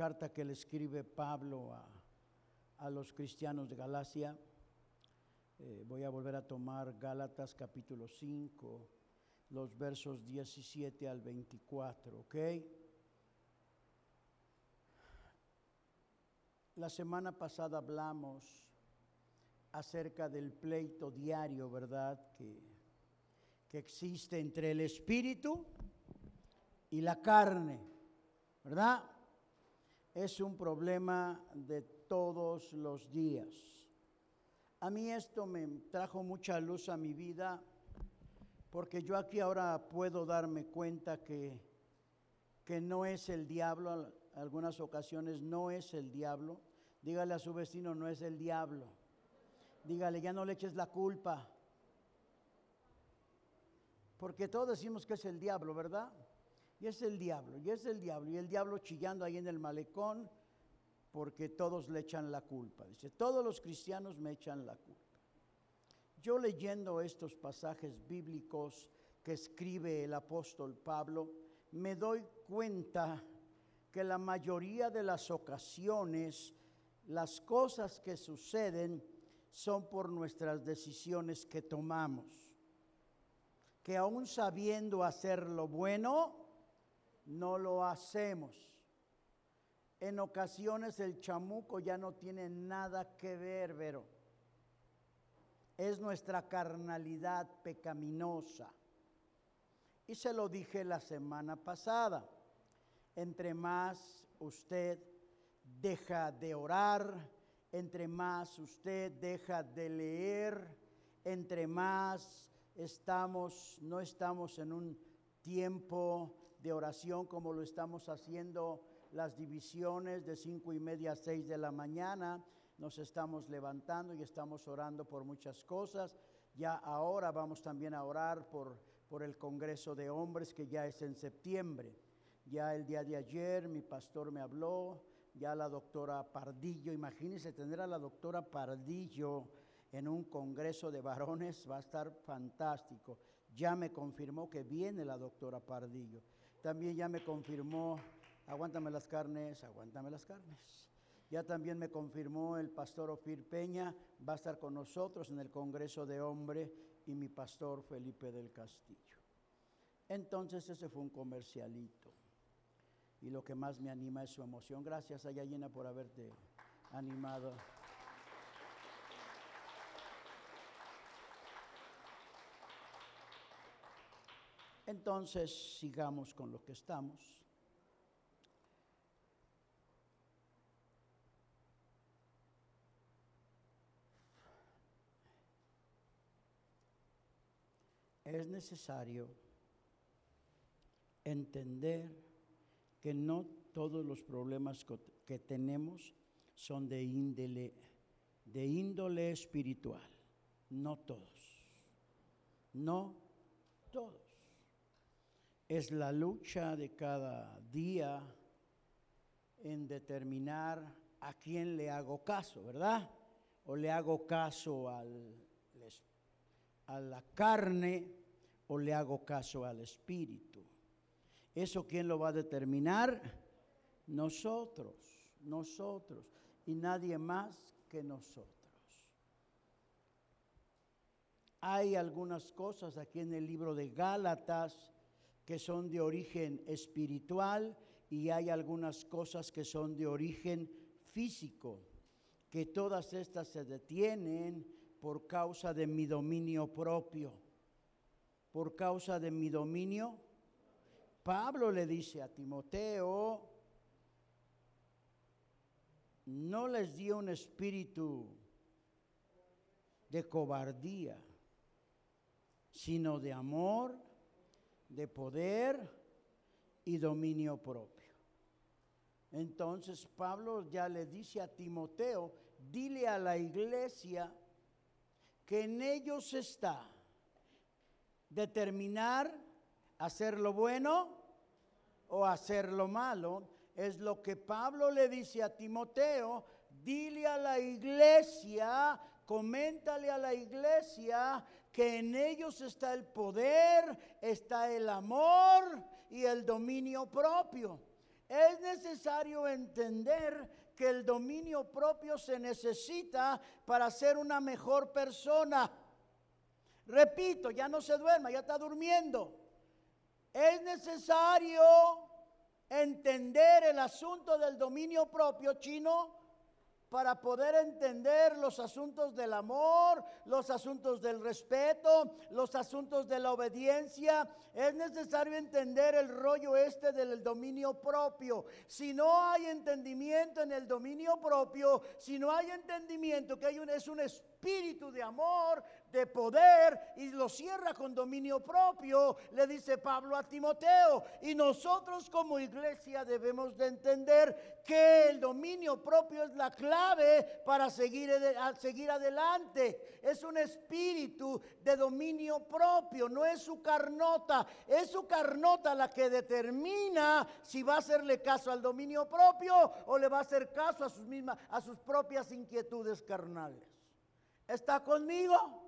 carta que le escribe Pablo a, a los cristianos de Galacia. Eh, voy a volver a tomar Gálatas capítulo 5, los versos 17 al 24, ¿ok? La semana pasada hablamos acerca del pleito diario, ¿verdad? Que, que existe entre el espíritu y la carne, ¿verdad? Es un problema de todos los días. A mí esto me trajo mucha luz a mi vida porque yo aquí ahora puedo darme cuenta que, que no es el diablo, algunas ocasiones no es el diablo. Dígale a su vecino, no es el diablo. Dígale, ya no le eches la culpa. Porque todos decimos que es el diablo, ¿verdad? Y es el diablo, y es el diablo, y el diablo chillando ahí en el malecón, porque todos le echan la culpa. Dice, todos los cristianos me echan la culpa. Yo leyendo estos pasajes bíblicos que escribe el apóstol Pablo, me doy cuenta que la mayoría de las ocasiones, las cosas que suceden son por nuestras decisiones que tomamos. Que aún sabiendo hacer lo bueno, no lo hacemos. En ocasiones el chamuco ya no tiene nada que ver, pero es nuestra carnalidad pecaminosa. Y se lo dije la semana pasada. Entre más usted deja de orar, entre más usted deja de leer, entre más estamos, no estamos en un tiempo de oración como lo estamos haciendo las divisiones de cinco y media a seis de la mañana. Nos estamos levantando y estamos orando por muchas cosas. Ya ahora vamos también a orar por, por el Congreso de Hombres que ya es en septiembre. Ya el día de ayer mi pastor me habló, ya la doctora Pardillo, imagínense tener a la doctora Pardillo en un Congreso de varones, va a estar fantástico. Ya me confirmó que viene la doctora Pardillo. También ya me confirmó, aguántame las carnes, aguántame las carnes. Ya también me confirmó el pastor Ofir Peña, va a estar con nosotros en el Congreso de Hombre y mi pastor Felipe del Castillo. Entonces ese fue un comercialito. Y lo que más me anima es su emoción. Gracias, Ayayena, por haberte animado. Entonces, sigamos con lo que estamos. Es necesario entender que no todos los problemas que tenemos son de índole, de índole espiritual, no todos, no todos es la lucha de cada día en determinar a quién le hago caso, ¿verdad? O le hago caso al, a la carne o le hago caso al espíritu. ¿Eso quién lo va a determinar? Nosotros, nosotros y nadie más que nosotros. Hay algunas cosas aquí en el libro de Gálatas que son de origen espiritual y hay algunas cosas que son de origen físico, que todas estas se detienen por causa de mi dominio propio, por causa de mi dominio. Pablo le dice a Timoteo, no les dio un espíritu de cobardía, sino de amor, de poder y dominio propio. Entonces Pablo ya le dice a Timoteo, dile a la iglesia que en ellos está determinar hacer lo bueno o hacer lo malo. Es lo que Pablo le dice a Timoteo, dile a la iglesia coméntale a la iglesia que en ellos está el poder, está el amor y el dominio propio. Es necesario entender que el dominio propio se necesita para ser una mejor persona. Repito, ya no se duerma, ya está durmiendo. Es necesario entender el asunto del dominio propio chino para poder entender los asuntos del amor, los asuntos del respeto, los asuntos de la obediencia. Es necesario entender el rollo este del dominio propio. Si no hay entendimiento en el dominio propio, si no hay entendimiento que hay un, es un espíritu de amor, de poder y lo cierra con dominio propio, le dice Pablo a Timoteo. Y nosotros como iglesia debemos de entender que el dominio propio es la clave para seguir, seguir adelante. Es un espíritu de dominio propio, no es su carnota, es su carnota la que determina si va a hacerle caso al dominio propio o le va a hacer caso a sus mismas, a sus propias inquietudes carnales. ¿Está conmigo?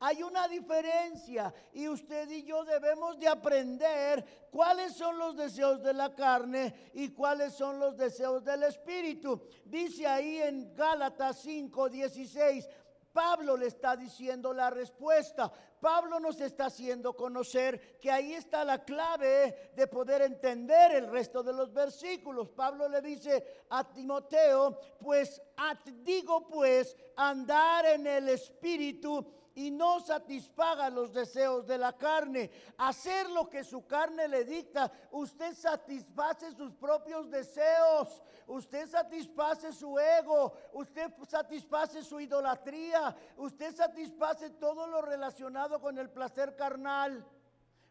Hay una diferencia y usted y yo debemos de aprender cuáles son los deseos de la carne y cuáles son los deseos del espíritu. Dice ahí en Gálatas 5, 16, Pablo le está diciendo la respuesta. Pablo nos está haciendo conocer que ahí está la clave de poder entender el resto de los versículos. Pablo le dice a Timoteo, pues digo pues, andar en el espíritu y no satisfaga los deseos de la carne. Hacer lo que su carne le dicta. Usted satisface sus propios deseos. Usted satisface su ego. Usted satisface su idolatría. Usted satisface todo lo relacionado con el placer carnal.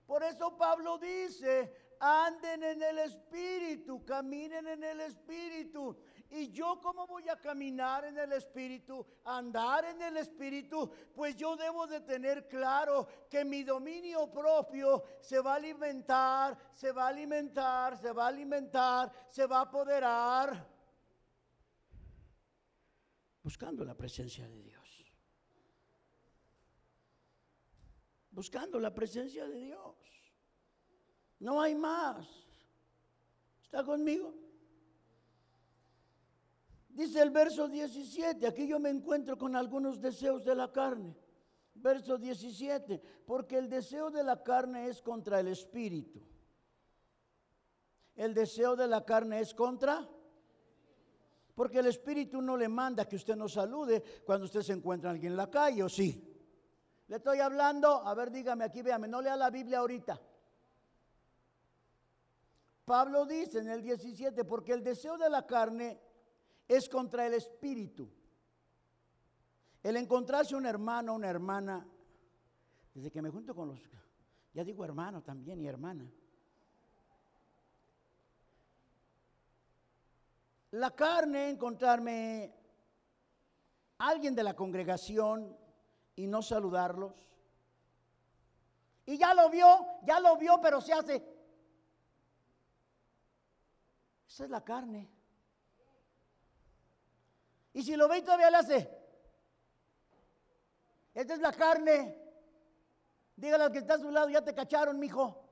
Por eso Pablo dice, anden en el Espíritu, caminen en el Espíritu. ¿Y yo cómo voy a caminar en el Espíritu, andar en el Espíritu? Pues yo debo de tener claro que mi dominio propio se va a alimentar, se va a alimentar, se va a alimentar, se va a apoderar, buscando la presencia de Dios. Buscando la presencia de Dios. No hay más. ¿Está conmigo? Dice el verso 17, aquí yo me encuentro con algunos deseos de la carne. Verso 17, porque el deseo de la carne es contra el espíritu. El deseo de la carne es contra... Porque el espíritu no le manda que usted no salude cuando usted se encuentra alguien en la calle, ¿o sí? Le estoy hablando, a ver, dígame aquí, véame, no lea la Biblia ahorita. Pablo dice en el 17, porque el deseo de la carne es contra el espíritu. El encontrarse un hermano, una hermana, desde que me junto con los, ya digo hermano también y hermana. La carne, encontrarme alguien de la congregación y no saludarlos. Y ya lo vio, ya lo vio, pero se hace. Esa es la carne. Y si lo ve y todavía le hace. Esta es la carne. Dígale al que está a su lado, ya te cacharon, mijo.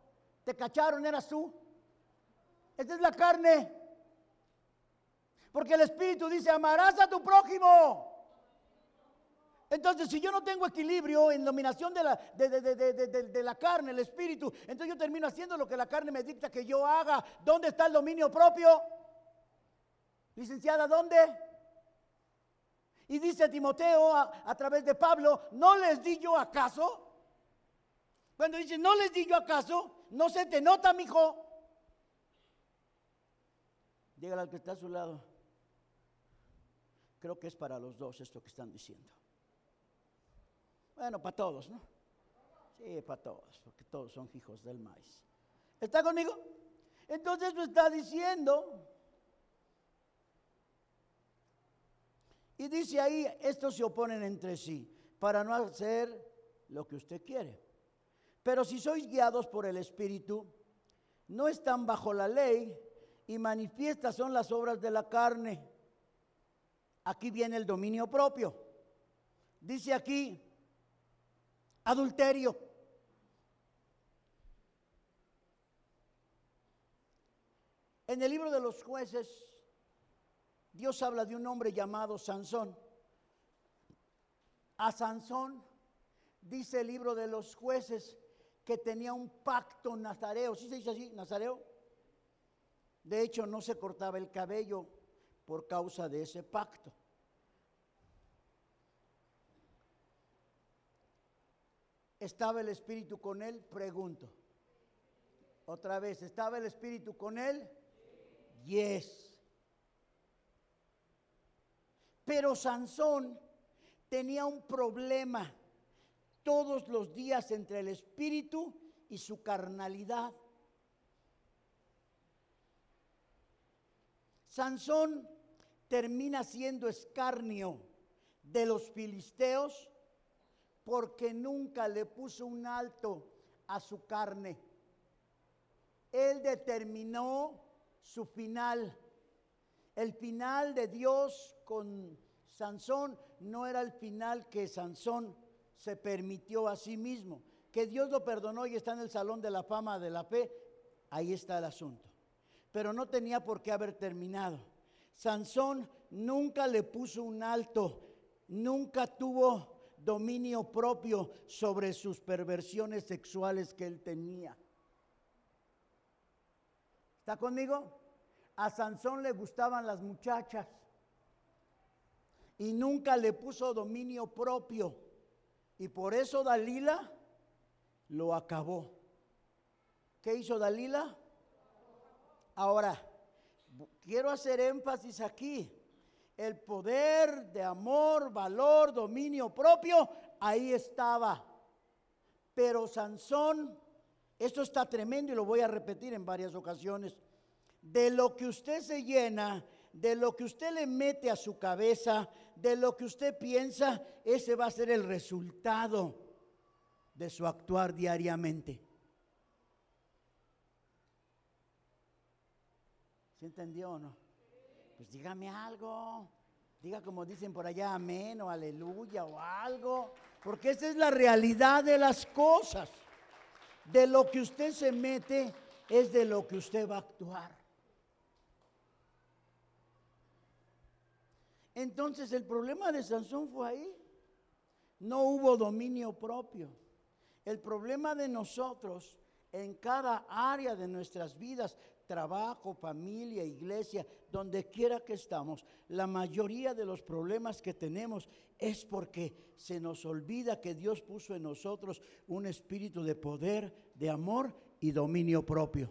Te cacharon, eras tú. Esta es la carne. Porque el Espíritu dice, amarás a tu prójimo. Entonces, si yo no tengo equilibrio en dominación de la, de, de, la, carne, el espíritu, entonces yo termino haciendo lo que la carne me dicta que yo haga. ¿Dónde está el dominio propio? Licenciada, ¿dónde? Y dice Timoteo a, través de Pablo, ¿no les di yo acaso? Cuando dice, ¿no les di yo acaso? No se te nota, mijo. Dígale al que está a su lado. Creo que es para los dos esto que están diciendo. Bueno, para todos, ¿no? Sí, para todos, porque todos son hijos del maíz. ¿Está conmigo? Entonces lo está diciendo Y dice ahí, estos se oponen entre sí para no hacer lo que usted quiere. Pero si sois guiados por el Espíritu, no están bajo la ley y manifiestas son las obras de la carne. Aquí viene el dominio propio. Dice aquí, adulterio. En el libro de los jueces, Dios habla de un hombre llamado Sansón. A Sansón, dice el libro de los jueces, que tenía un pacto nazareo. ¿Sí se dice así, nazareo? De hecho, no se cortaba el cabello por causa de ese pacto. ¿Estaba el Espíritu con él? Pregunto. Otra vez, ¿estaba el Espíritu con él? Yes. Pero Sansón tenía un problema todos los días entre el Espíritu y su carnalidad. Sansón termina siendo escarnio de los filisteos porque nunca le puso un alto a su carne. Él determinó su final. El final de Dios con Sansón no era el final que Sansón se permitió a sí mismo. Que Dios lo perdonó y está en el salón de la fama de la fe, ahí está el asunto. Pero no tenía por qué haber terminado. Sansón nunca le puso un alto, nunca tuvo dominio propio sobre sus perversiones sexuales que él tenía. ¿Está conmigo? A Sansón le gustaban las muchachas y nunca le puso dominio propio. Y por eso Dalila lo acabó. ¿Qué hizo Dalila? Ahora, quiero hacer énfasis aquí el poder de amor, valor, dominio propio, ahí estaba. Pero Sansón, esto está tremendo y lo voy a repetir en varias ocasiones, de lo que usted se llena, de lo que usted le mete a su cabeza, de lo que usted piensa, ese va a ser el resultado de su actuar diariamente. ¿Se entendió o no? pues dígame algo. Diga como dicen por allá, amén o aleluya o algo. Porque esa es la realidad de las cosas. De lo que usted se mete es de lo que usted va a actuar. Entonces el problema de Sansón fue ahí. No hubo dominio propio. El problema de nosotros en cada área de nuestras vidas trabajo, familia, iglesia, donde quiera que estamos, la mayoría de los problemas que tenemos es porque se nos olvida que Dios puso en nosotros un espíritu de poder, de amor y dominio propio.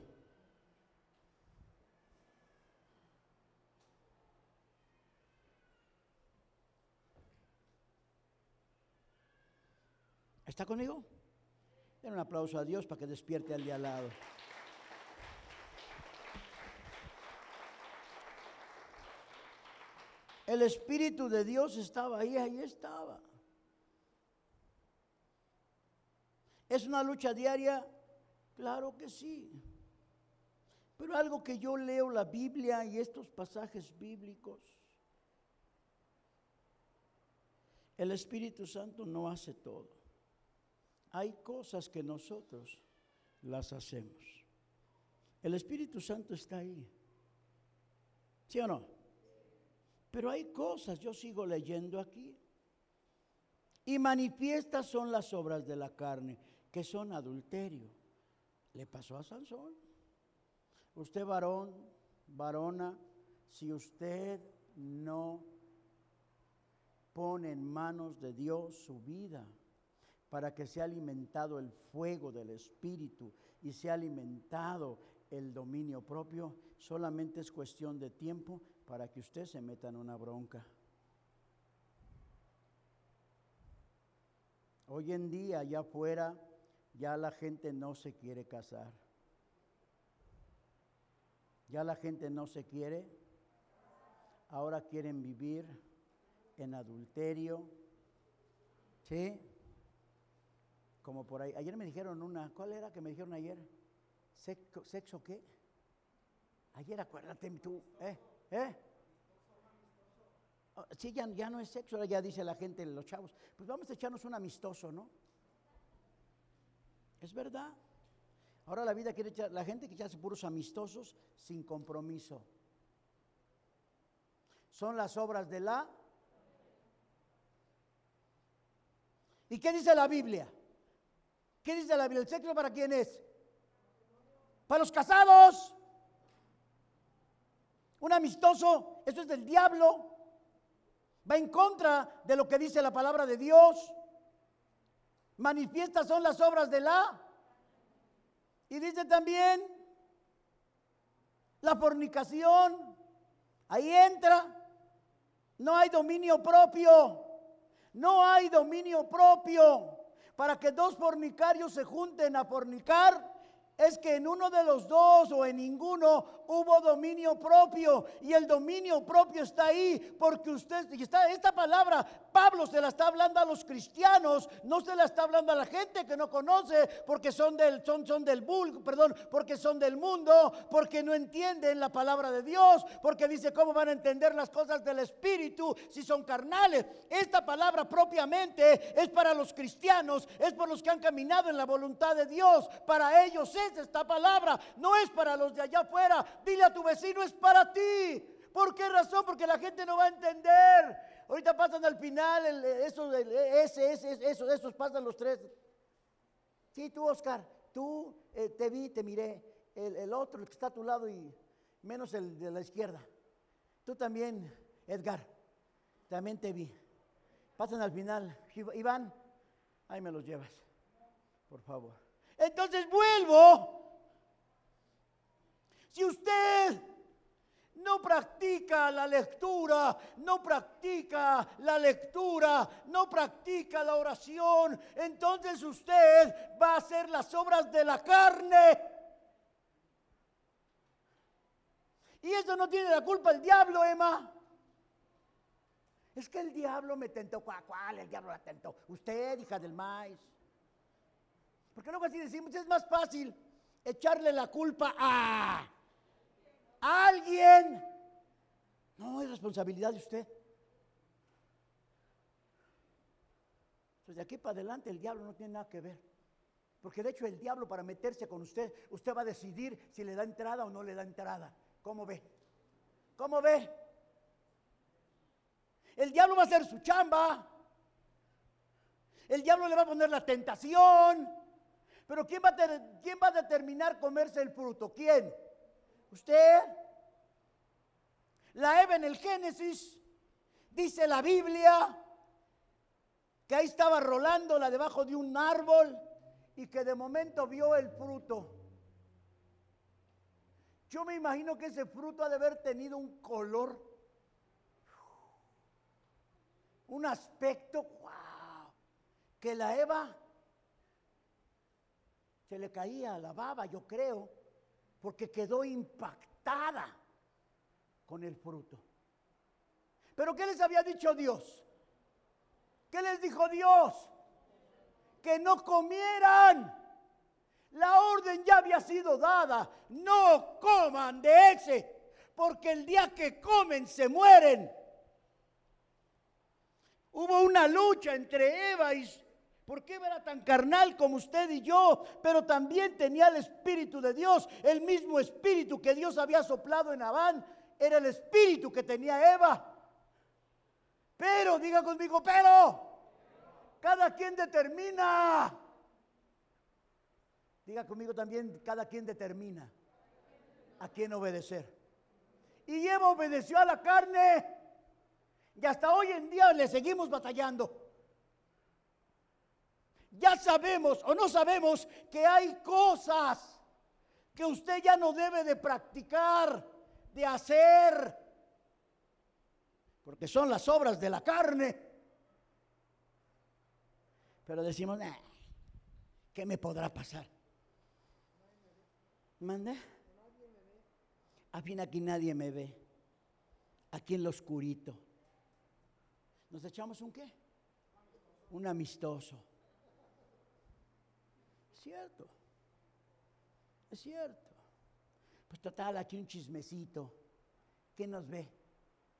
¿Está conmigo? Den un aplauso a Dios para que despierte al de al lado. El Espíritu de Dios estaba ahí, ahí estaba. ¿Es una lucha diaria? Claro que sí. Pero algo que yo leo la Biblia y estos pasajes bíblicos, el Espíritu Santo no hace todo. Hay cosas que nosotros las hacemos. El Espíritu Santo está ahí. ¿Sí o no? Pero hay cosas, yo sigo leyendo aquí. Y manifiestas son las obras de la carne, que son adulterio. Le pasó a Sansón. Usted varón, varona, si usted no pone en manos de Dios su vida para que sea alimentado el fuego del Espíritu y sea alimentado el dominio propio, solamente es cuestión de tiempo para que usted se meta en una bronca. Hoy en día, allá afuera, ya la gente no se quiere casar. Ya la gente no se quiere. Ahora quieren vivir en adulterio. ¿Sí? Como por ahí. Ayer me dijeron una, ¿cuál era que me dijeron ayer? ¿Sexo, qué? Ayer acuérdate tú, ¿eh? ¿Eh? Oh, sí, ya, ya, no es sexo, ahora ya dice la gente, los chavos, pues vamos a echarnos un amistoso, ¿no? Es verdad. Ahora la vida quiere echar, la gente que hace puros amistosos sin compromiso. Son las obras de la... ¿Y qué dice la Biblia? ¿Qué dice la Biblia? ¿El sexo para quién es? Para los casados. Un amistoso, eso es del diablo. Va en contra de lo que dice la palabra de Dios. Manifiestas son las obras de la. Y dice también la fornicación. Ahí entra. No hay dominio propio. No hay dominio propio. Para que dos fornicarios se junten a fornicar, es que en uno de los dos o en ninguno hubo dominio propio y el dominio propio está ahí porque usted está esta palabra Pablo se la está hablando a los cristianos, no se la está hablando a la gente que no conoce porque son del son son del perdón, porque son del mundo, porque no entienden la palabra de Dios, porque dice cómo van a entender las cosas del espíritu si son carnales. Esta palabra propiamente es para los cristianos, es por los que han caminado en la voluntad de Dios, para ellos es esta palabra, no es para los de allá afuera. Dile a tu vecino, es para ti. ¿Por qué razón? Porque la gente no va a entender. Ahorita pasan al final, el, eso, ese, ese, eso, esos pasan los tres. Sí, tú, Oscar, tú eh, te vi, te miré. El, el, otro, el que está a tu lado y menos el de la izquierda. Tú también, Edgar, también te vi. Pasan al final. Iván, ahí me los llevas, por favor. Entonces vuelvo. Si usted no practica la lectura, no practica la lectura, no practica la oración, entonces usted va a hacer las obras de la carne. Y eso no tiene la culpa el diablo, Emma. Es que el diablo me tentó. ¿Cuál? El diablo la tentó. Usted, hija del maíz. Porque luego así decimos, es más fácil echarle la culpa a alguien. No, es responsabilidad de usted. Entonces de aquí para adelante el diablo no tiene nada que ver. Porque de hecho el diablo para meterse con usted, usted va a decidir si le da entrada o no le da entrada. ¿Cómo ve? ¿Cómo ve? El diablo va a hacer su chamba. El diablo le va a poner la tentación. Pero ¿quién va, a ¿quién va a determinar comerse el fruto? ¿Quién? ¿Usted? La Eva en el Génesis, dice la Biblia, que ahí estaba rolándola debajo de un árbol y que de momento vio el fruto. Yo me imagino que ese fruto ha de haber tenido un color, un aspecto, wow, que la Eva se le caía la baba, yo creo, porque quedó impactada con el fruto. Pero ¿qué les había dicho Dios? ¿Qué les dijo Dios? Que no comieran. La orden ya había sido dada. No coman de ese, porque el día que comen se mueren. Hubo una lucha entre Eva y, ¿Por qué era tan carnal como usted y yo? Pero también tenía el Espíritu de Dios, el mismo Espíritu que Dios había soplado en Abán, era el Espíritu que tenía Eva. Pero, diga conmigo, pero, cada quien determina. Diga conmigo también, cada quien determina a quién obedecer. Y Eva obedeció a la carne. Y hasta hoy en día le seguimos batallando ya sabemos o no sabemos que hay cosas que usted ya no debe de practicar, de hacer, porque son las obras de la carne. Pero decimos, ¿qué me podrá pasar? ¿Mande? A fin aquí nadie me ve. Aquí en lo oscurito. ¿Nos echamos un qué? Un amistoso cierto. Es cierto. Pues total, aquí un chismecito. ¿Quién nos ve?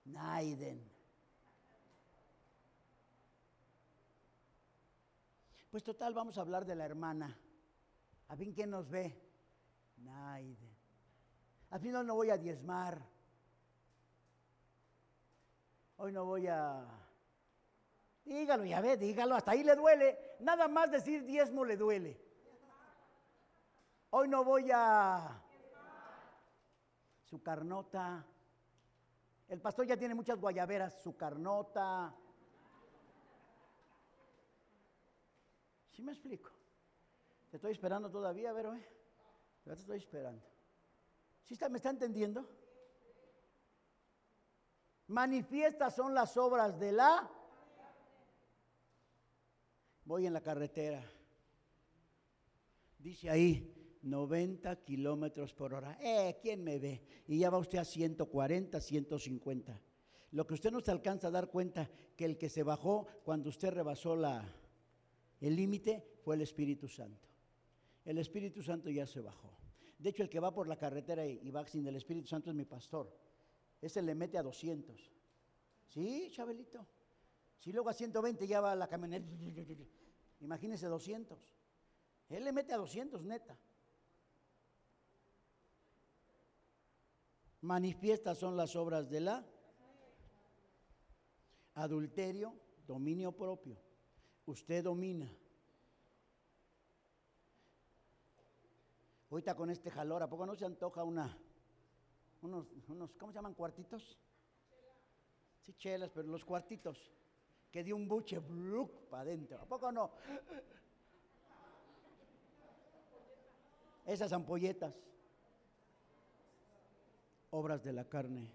Naiden. Pues total, vamos a hablar de la hermana. A fin, ¿quién nos ve? Naide. Al final no voy a diezmar. Hoy no voy a... Dígalo, ya ve, dígalo, hasta ahí le duele. Nada más decir diezmo le duele. Hoy no voy a... Su carnota. El pastor ya tiene muchas guayaberas, su carnota. ¿Sí me explico? Te estoy esperando todavía, Vero, ¿eh? Te estoy esperando. ¿Sí está, me está entendiendo? Manifiestas son las obras de la... Voy en la carretera. Dice ahí, 90 kilómetros por hora. Eh, ¿quién me ve? Y ya va usted a 140, 150. Lo que usted no se alcanza a dar cuenta que el que se bajó cuando usted rebasó la, el límite fue el Espíritu Santo. El Espíritu Santo ya se bajó. De hecho, el que va por la carretera y va sin el Espíritu Santo es mi pastor. Ese le mete a 200. Sí, Chabelito. Si luego a 120 ya va la camioneta. Imagínese 200. Él le mete a 200, neta. Manifiestas son las obras de la adulterio, dominio propio. Usted domina. Ahorita con este jalor, ¿a poco no se antoja una, unos, unos ¿cómo se llaman? ¿Cuartitos? Sí, chelas, pero los cuartitos. Que dio un buche, para adentro. ¿A poco no? Esas ampolletas, obras de la carne.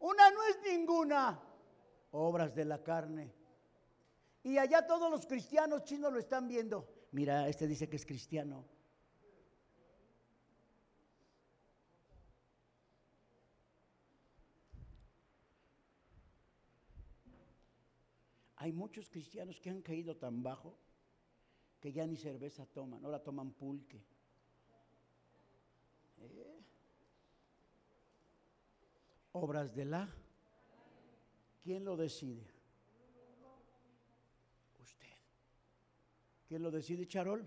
Una no es ninguna, obras de la carne. Y allá todos los cristianos chinos lo están viendo. Mira, este dice que es cristiano. Hay muchos cristianos que han caído tan bajo que ya ni cerveza toman, ahora toman pulque. ¿Eh? Obras de la. ¿Quién lo decide? ¿Quién lo decide, Charol?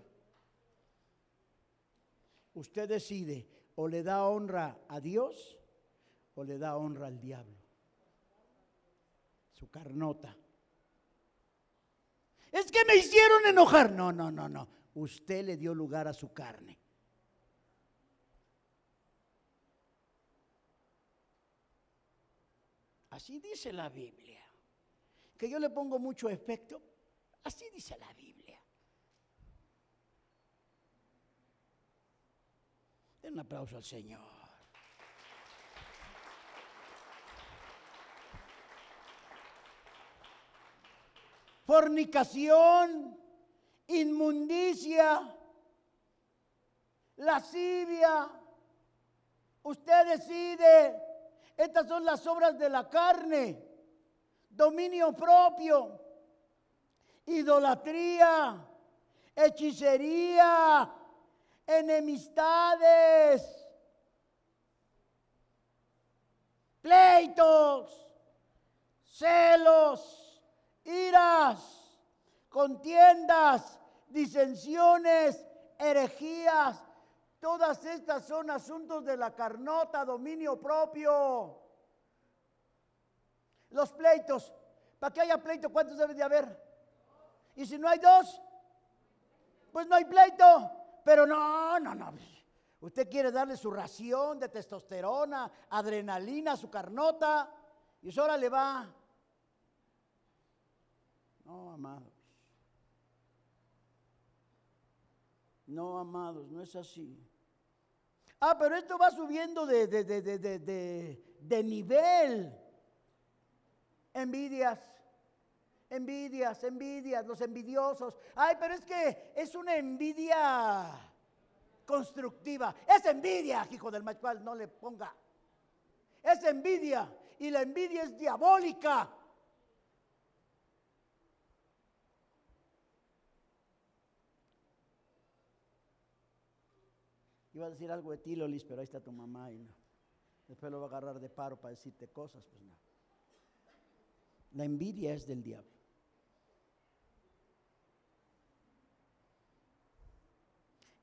Usted decide o le da honra a Dios o le da honra al diablo. Su carnota. Es que me hicieron enojar. No, no, no, no. Usted le dio lugar a su carne. Así dice la Biblia. Que yo le pongo mucho efecto. Así dice la Biblia. Den un aplauso al Señor. Fornicación, inmundicia, lascivia. Usted decide. Estas son las obras de la carne. Dominio propio, idolatría, hechicería, enemistades, pleitos, celos, iras, contiendas, disensiones, herejías. Todas estas son asuntos de la carnota, dominio propio. Los pleitos. Para que haya pleito, ¿cuántos debe de haber? Y si no hay dos, pues no hay pleito. Pero no, no, no. Usted quiere darle su ración de testosterona, adrenalina, su carnota, y eso ahora le va. No, amados. No, amados, no es así. Ah, pero esto va subiendo de, de, de, de nivel. Envidias envidias, envidias, los envidiosos. Ay, pero es que es una envidia constructiva. Es envidia, hijo del machual, no le ponga. Es envidia y la envidia es diabólica. Iba a decir algo de ti, Lolis, pero ahí está tu mamá y no. Después lo va a agarrar de paro para decirte cosas, pues no. La envidia es del diablo.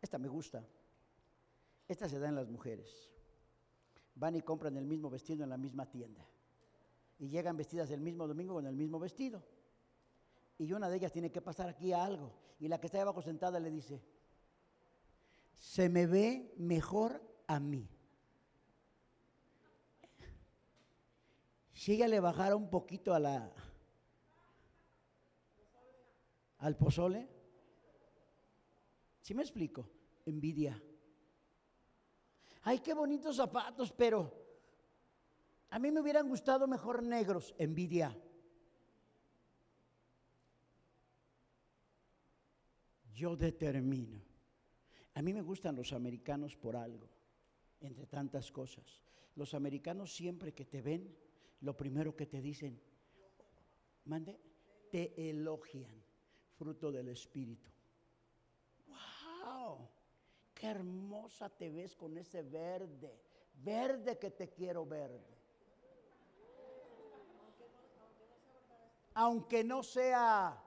Esta me gusta. Esta se da en las mujeres. Van y compran el mismo vestido en la misma tienda. Y llegan vestidas el mismo domingo con el mismo vestido. Y una de ellas tiene que pasar aquí a algo. Y la que está abajo sentada le dice, se me ve mejor a mí. Si ella le bajara un poquito a la al pozole, ¿sí me explico? Envidia. Ay, qué bonitos zapatos, pero a mí me hubieran gustado mejor negros, envidia. Yo determino. A mí me gustan los americanos por algo, entre tantas cosas. Los americanos siempre que te ven, lo primero que te dicen, mande, te elogian, fruto del Espíritu. ¡Wow! ¡Qué hermosa te ves con ese verde! Verde que te quiero verde. Aunque no sea...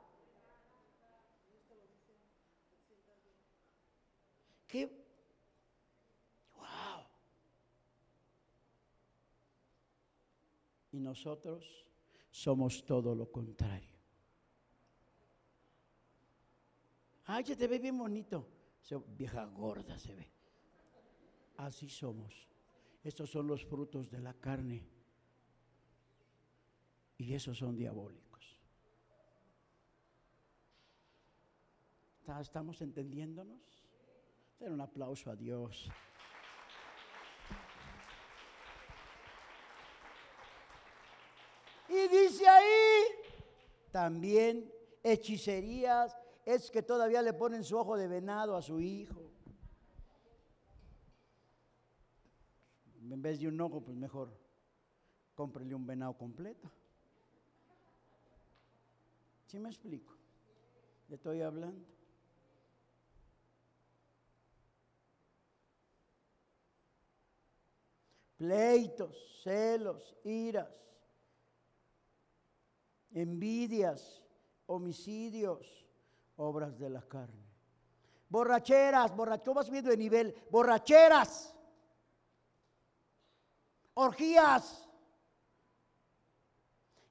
¿Qué y nosotros somos todo lo contrario. Ay, se te ve bien bonito. Vieja gorda se ve. Así somos. Estos son los frutos de la carne. Y esos son diabólicos. ¿Estamos entendiéndonos? Den un aplauso a Dios. Y dice ahí también hechicerías, es que todavía le ponen su ojo de venado a su hijo. En vez de un ojo, pues mejor cómprele un venado completo. ¿Sí me explico? Le estoy hablando. Pleitos, celos, iras envidias, homicidios, obras de la carne. Borracheras, borracheras, vas de nivel, borracheras, orgías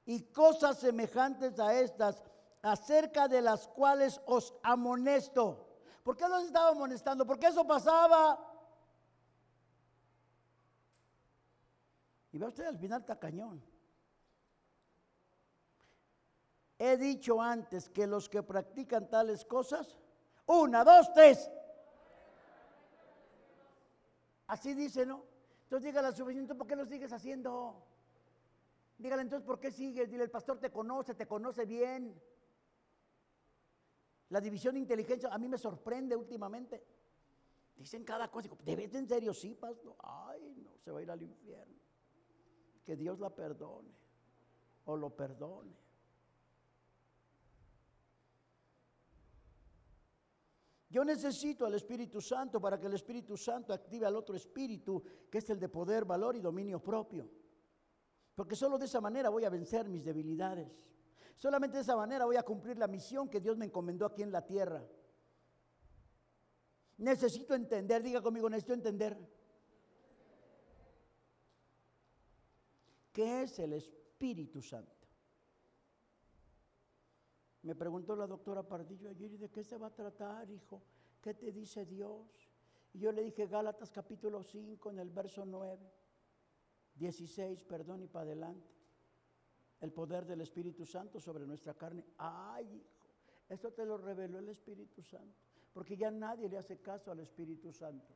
y cosas semejantes a estas, acerca de las cuales os amonesto. ¿Por qué los estaba amonestando? Porque eso pasaba. Y ve usted al final está cañón. He dicho antes que los que practican tales cosas, una, dos, tres. Así dice, ¿no? Entonces dígale a su vecino, ¿por qué lo sigues haciendo? Dígale entonces, ¿por qué sigues? Dile, el pastor te conoce, te conoce bien. La división de inteligencia a mí me sorprende últimamente. Dicen cada cosa. ¿De vez en serio? Sí, pastor. Ay, no, se va a ir al infierno. Que Dios la perdone o lo perdone. Yo necesito al Espíritu Santo para que el Espíritu Santo active al otro espíritu, que es el de poder, valor y dominio propio. Porque solo de esa manera voy a vencer mis debilidades. Solamente de esa manera voy a cumplir la misión que Dios me encomendó aquí en la tierra. Necesito entender, diga conmigo, necesito entender. ¿Qué es el Espíritu Santo? Me preguntó la doctora Pardillo ayer, ¿y de qué se va a tratar, hijo? ¿Qué te dice Dios? Y yo le dije Gálatas capítulo 5 en el verso 9, 16, perdón, y para adelante. El poder del Espíritu Santo sobre nuestra carne. Ay, hijo, esto te lo reveló el Espíritu Santo, porque ya nadie le hace caso al Espíritu Santo.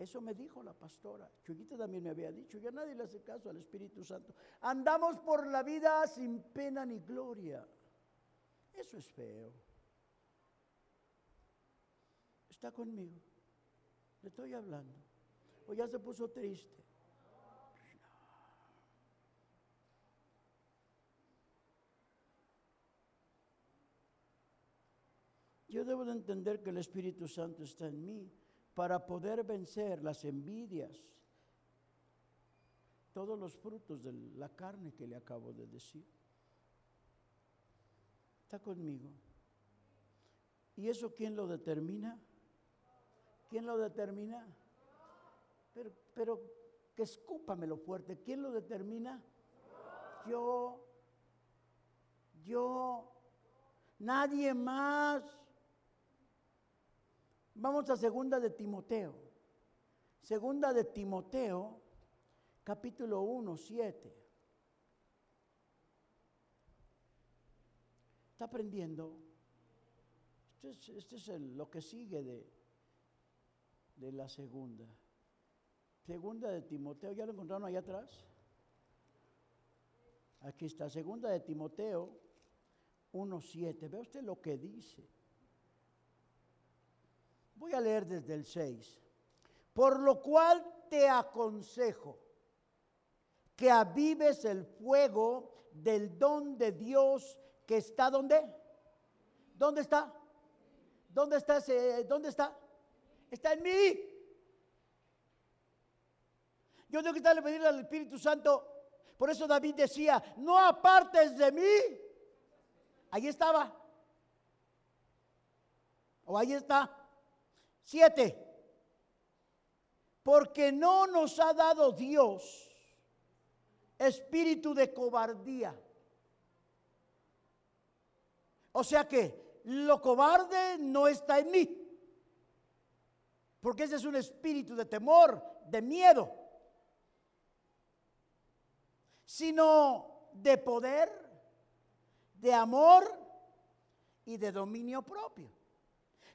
Eso me dijo la pastora. Chuyita también me había dicho, ya nadie le hace caso al Espíritu Santo. Andamos por la vida sin pena ni gloria. Eso es feo. Está conmigo. Le estoy hablando. O ya se puso triste. Yo debo de entender que el Espíritu Santo está en mí para poder vencer las envidias, todos los frutos de la carne que le acabo de decir está conmigo. ¿Y eso quién lo determina? ¿Quién lo determina? Pero, pero que escúpamelo fuerte. ¿Quién lo determina? Yo. Yo. Nadie más. Vamos a segunda de Timoteo. Segunda de Timoteo, capítulo 1, 7. ¿Está aprendiendo? Este es, lo que sigue de, de la segunda. Segunda de Timoteo, ¿ya lo encontraron allá atrás? Aquí está, segunda de Timoteo 1.7. Ve usted lo que dice. Voy a leer desde el 6. Por lo cual te aconsejo que avives el fuego del don de Dios que está donde? ¿Dónde está? ¿Dónde está ese? ¿Dónde está? Está en mí. Yo tengo que estarle pedirle al Espíritu Santo. Por eso David decía, no apartes de mí. Ahí estaba. O ahí está. Siete. Porque no nos ha dado Dios espíritu de cobardía. O sea que lo cobarde no está en mí. Porque ese es un espíritu de temor, de miedo sino de poder, de amor y de dominio propio.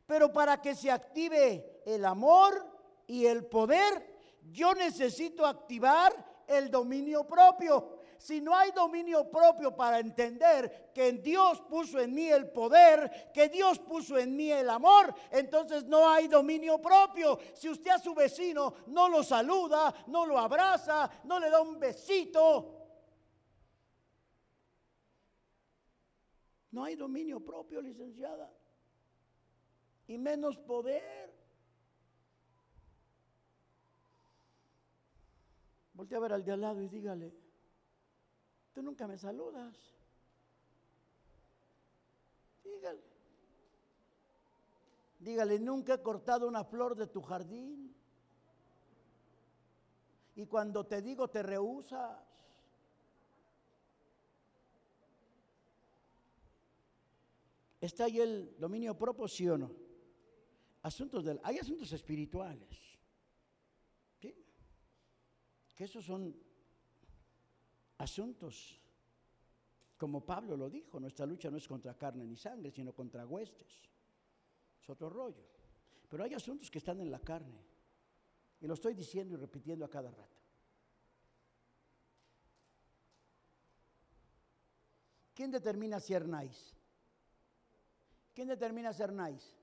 Pero para que se active el amor y el poder, yo necesito activar el dominio propio. Si no hay dominio propio para entender que Dios puso en mí el poder, que Dios puso en mí el amor, entonces no hay dominio propio. Si usted a su vecino no lo saluda, no lo abraza, no le da un besito, No hay dominio propio, licenciada. Y menos poder. Volte a ver al de al lado y dígale, tú nunca me saludas. Dígale. Dígale, nunca he cortado una flor de tu jardín. Y cuando te digo, te rehusas. ¿Está ahí el dominio propio? Asuntos del, hay asuntos espirituales. Que esos son asuntos, como Pablo lo dijo, nuestra lucha no es contra carne ni sangre, sino contra huestes. Es otro rollo. Pero hay asuntos que están en la carne. Y lo estoy diciendo y repitiendo a cada rato. ¿Quién determina si nice? ¿Quién determina ser nice?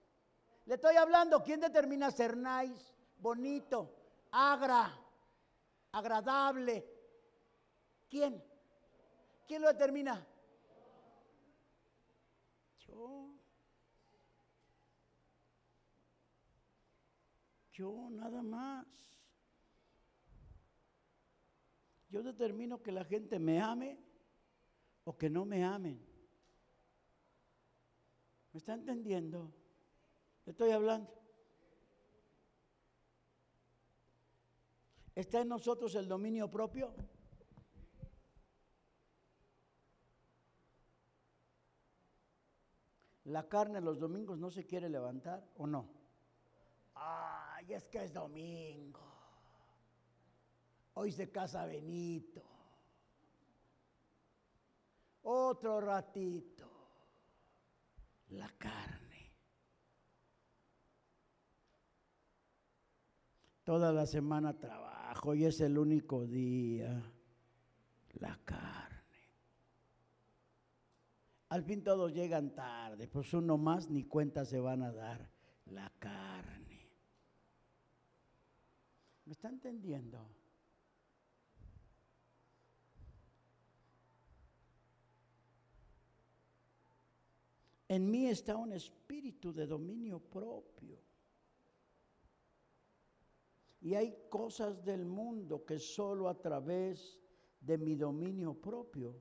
Le estoy hablando, ¿quién determina ser nice? Bonito, agra, agradable. ¿Quién? ¿Quién lo determina? Yo. Yo nada más. Yo determino que la gente me ame o que no me amen. ¿Me está entendiendo? Estoy hablando. ¿Está en nosotros el dominio propio? La carne los domingos no se quiere levantar o no. Ay, es que es domingo. Hoy se casa Benito. Otro ratito la carne. Toda la semana trabajo y es el único día la carne. Al fin todos llegan tarde, pues uno más ni cuenta se van a dar la carne. ¿Me está entendiendo? En mí está un espíritu de dominio propio. Y hay cosas del mundo que solo a través de mi dominio propio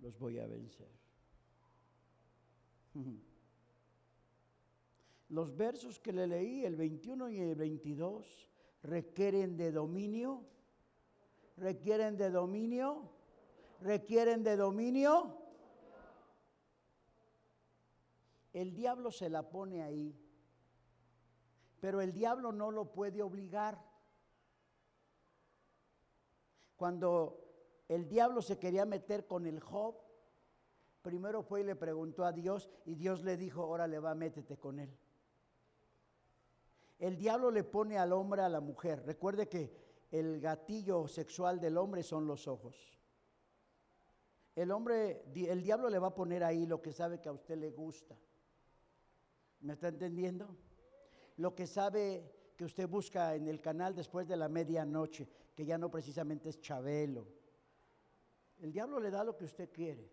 los voy a vencer. Los versos que le leí, el 21 y el 22, requieren de dominio, requieren de dominio, requieren de dominio. El diablo se la pone ahí, pero el diablo no lo puede obligar. Cuando el diablo se quería meter con el Job, primero fue y le preguntó a Dios y Dios le dijo, órale va, métete con él. El diablo le pone al hombre a la mujer. Recuerde que el gatillo sexual del hombre son los ojos. El hombre, el diablo le va a poner ahí lo que sabe que a usted le gusta. ¿Me está entendiendo? Lo que sabe que usted busca en el canal después de la medianoche, que ya no precisamente es Chabelo. El diablo le da lo que usted quiere.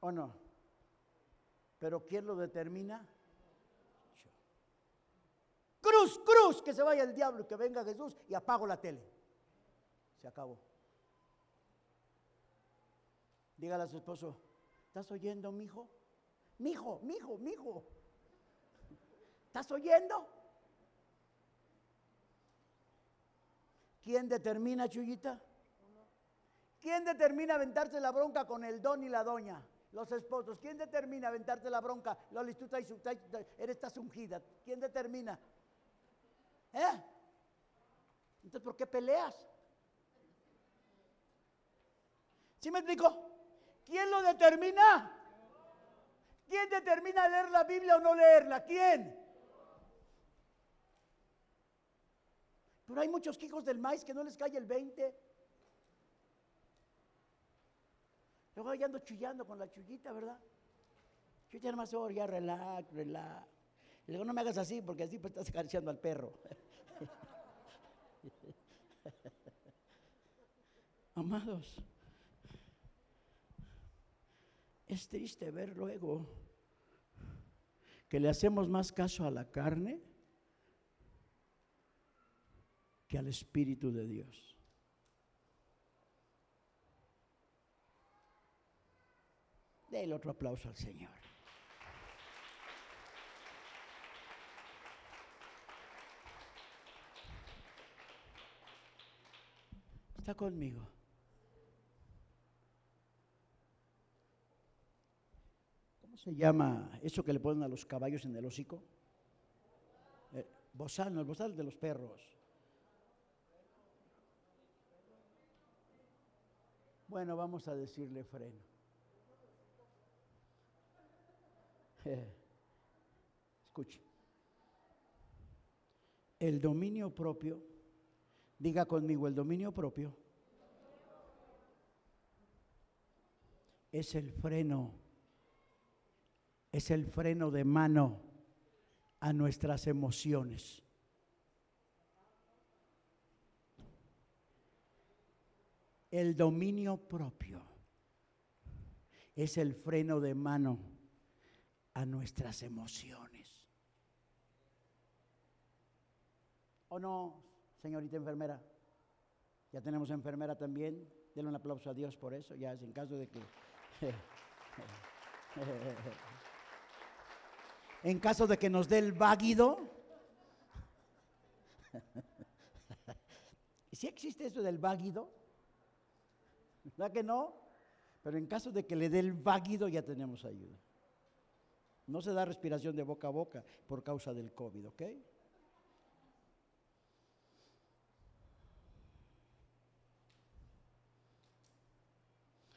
¿O no? Pero ¿quién lo determina? Yo. Cruz, cruz, que se vaya el diablo y que venga Jesús y apago la tele. Se acabó. Dígale a su esposo, ¿estás oyendo, mijo? Mijo, mijo, mijo. ¿Estás oyendo? ¿Quién determina, Chuyita? ¿Quién determina aventarse la bronca con el don y la doña? Los esposos. ¿Quién determina aventarse la bronca? Loli, tú eres estás ungida. ¿Quién determina? ¿Eh? Entonces, ¿por qué peleas? ¿Sí me explico? ¿Quién lo determina? ¿Quién determina leer la Biblia o no leerla? ¿Quién? Pero hay muchos hijos del maíz que no les cae el 20. Luego ya ando chillando con la chullita, ¿verdad? Chullita nomás, oh, ya relax, relax. Y luego no me hagas así, porque así pues estás acariciando al perro. Amados, es triste ver luego que le hacemos más caso a la carne que al Espíritu de Dios. el otro aplauso al Señor. Está conmigo. ¿Cómo se llama eso que le ponen a los caballos en el hocico? Eh, no, el bozal de los perros. Bueno, vamos a decirle freno. Escuche. El dominio propio, diga conmigo, el dominio propio es el freno, es el freno de mano a nuestras emociones. El dominio propio es el freno de mano a nuestras emociones. ¿O no, señorita enfermera? Ya tenemos enfermera también. Denle un aplauso a Dios por eso, ya es en caso de que... en caso de que nos dé el váguido. ¿Sí existe eso del váguido? ¿Verdad que no? Pero en caso de que le dé el váguido ya tenemos ayuda. No se da respiración de boca a boca por causa del COVID, ¿ok?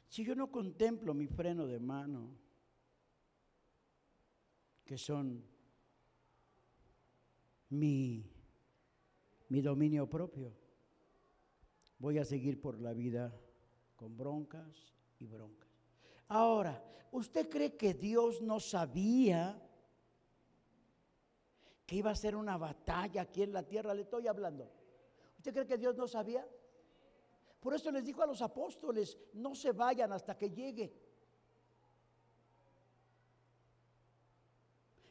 Si yo no contemplo mi freno de mano, que son mi, mi dominio propio, voy a seguir por la vida con broncas y broncas. Ahora, ¿usted cree que Dios no sabía que iba a ser una batalla aquí en la tierra? Le estoy hablando. ¿Usted cree que Dios no sabía? Por eso les dijo a los apóstoles, no se vayan hasta que llegue.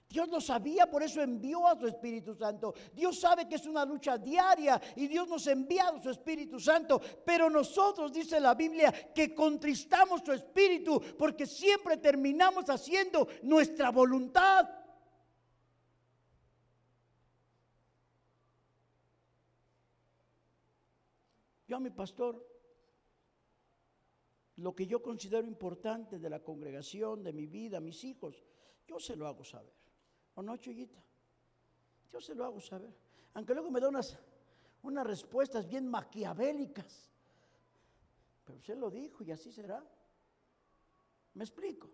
Dios lo sabía, por eso envió a su Espíritu Santo. Dios sabe que es una lucha diaria y Dios nos ha enviado su Espíritu Santo. Pero nosotros, dice la Biblia, que contristamos su Espíritu porque siempre terminamos haciendo nuestra voluntad. Yo a mi pastor, lo que yo considero importante de la congregación, de mi vida, mis hijos, yo se lo hago saber. ¿O no, chiquita? Yo se lo hago saber. Aunque luego me da unas, unas respuestas bien maquiavélicas. Pero usted lo dijo y así será. ¿Me explico?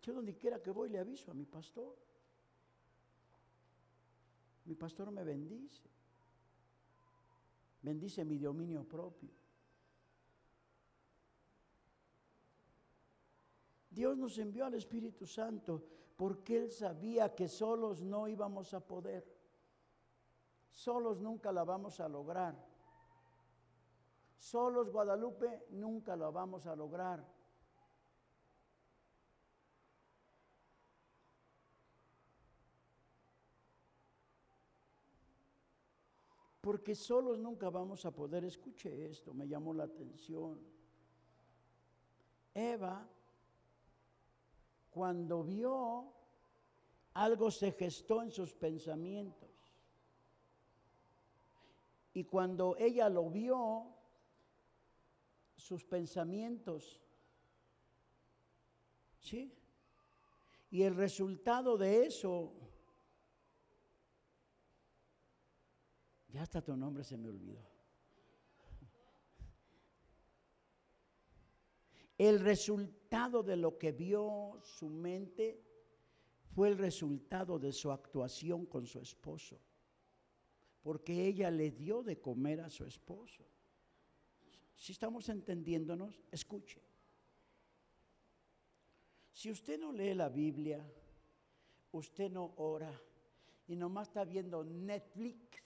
Yo donde quiera que voy le aviso a mi pastor. Mi pastor me bendice. Bendice mi dominio propio. Dios nos envió al Espíritu Santo porque Él sabía que solos no íbamos a poder. Solos nunca la vamos a lograr. Solos Guadalupe nunca la vamos a lograr. Porque solos nunca vamos a poder. Escuche esto, me llamó la atención. Eva cuando vio, algo se gestó en sus pensamientos. Y cuando ella lo vio, sus pensamientos, ¿sí? Y el resultado de eso, ya hasta tu nombre se me olvidó. El resultado de lo que vio su mente fue el resultado de su actuación con su esposo, porque ella le dio de comer a su esposo. Si estamos entendiéndonos, escuche. Si usted no lee la Biblia, usted no ora y nomás está viendo Netflix,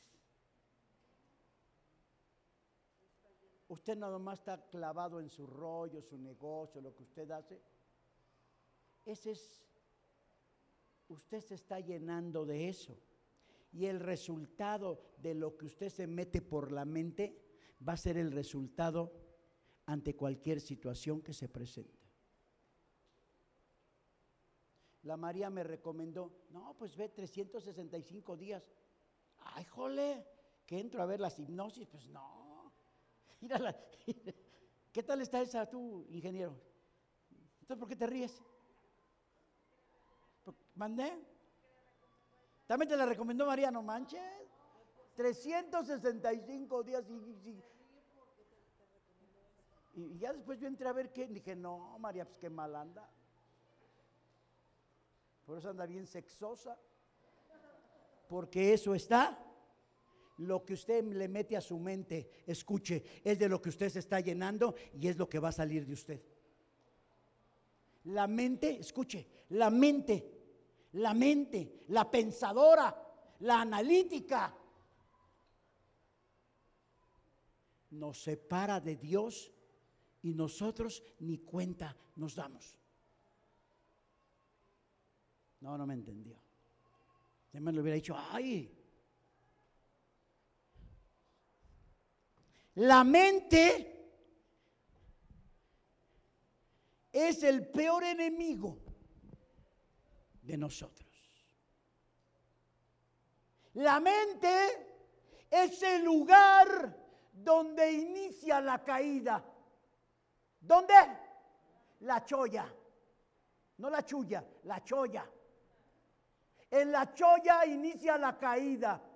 usted nada más está clavado en su rollo, su negocio, lo que usted hace. Ese es, usted se está llenando de eso. Y el resultado de lo que usted se mete por la mente va a ser el resultado ante cualquier situación que se presente. La María me recomendó, no, pues ve 365 días. Ay, jole, que entro a ver las hipnosis, pues no, Mírala. ¿Qué tal está esa tú, ingeniero? Entonces, ¿por qué te ríes? ¿Mandé? También te la recomendó María, no manches. 365 días y, y, ya después yo entré a ver qué. Dije, no, María, pues qué mal anda. Por eso anda bien sexosa. Porque eso está lo que usted le mete a su mente, escuche, es de lo que usted se está llenando y es lo que va a salir de usted. La mente, escuche, la mente, la mente, la pensadora, la analítica, nos separa de Dios y nosotros ni cuenta nos damos. No, no me entendió. Me lo hubiera dicho, ay, La mente es el peor enemigo de nosotros. La mente es el lugar donde inicia la caída. ¿Dónde? La cholla. No la chulla, la cholla. En la cholla inicia la caída.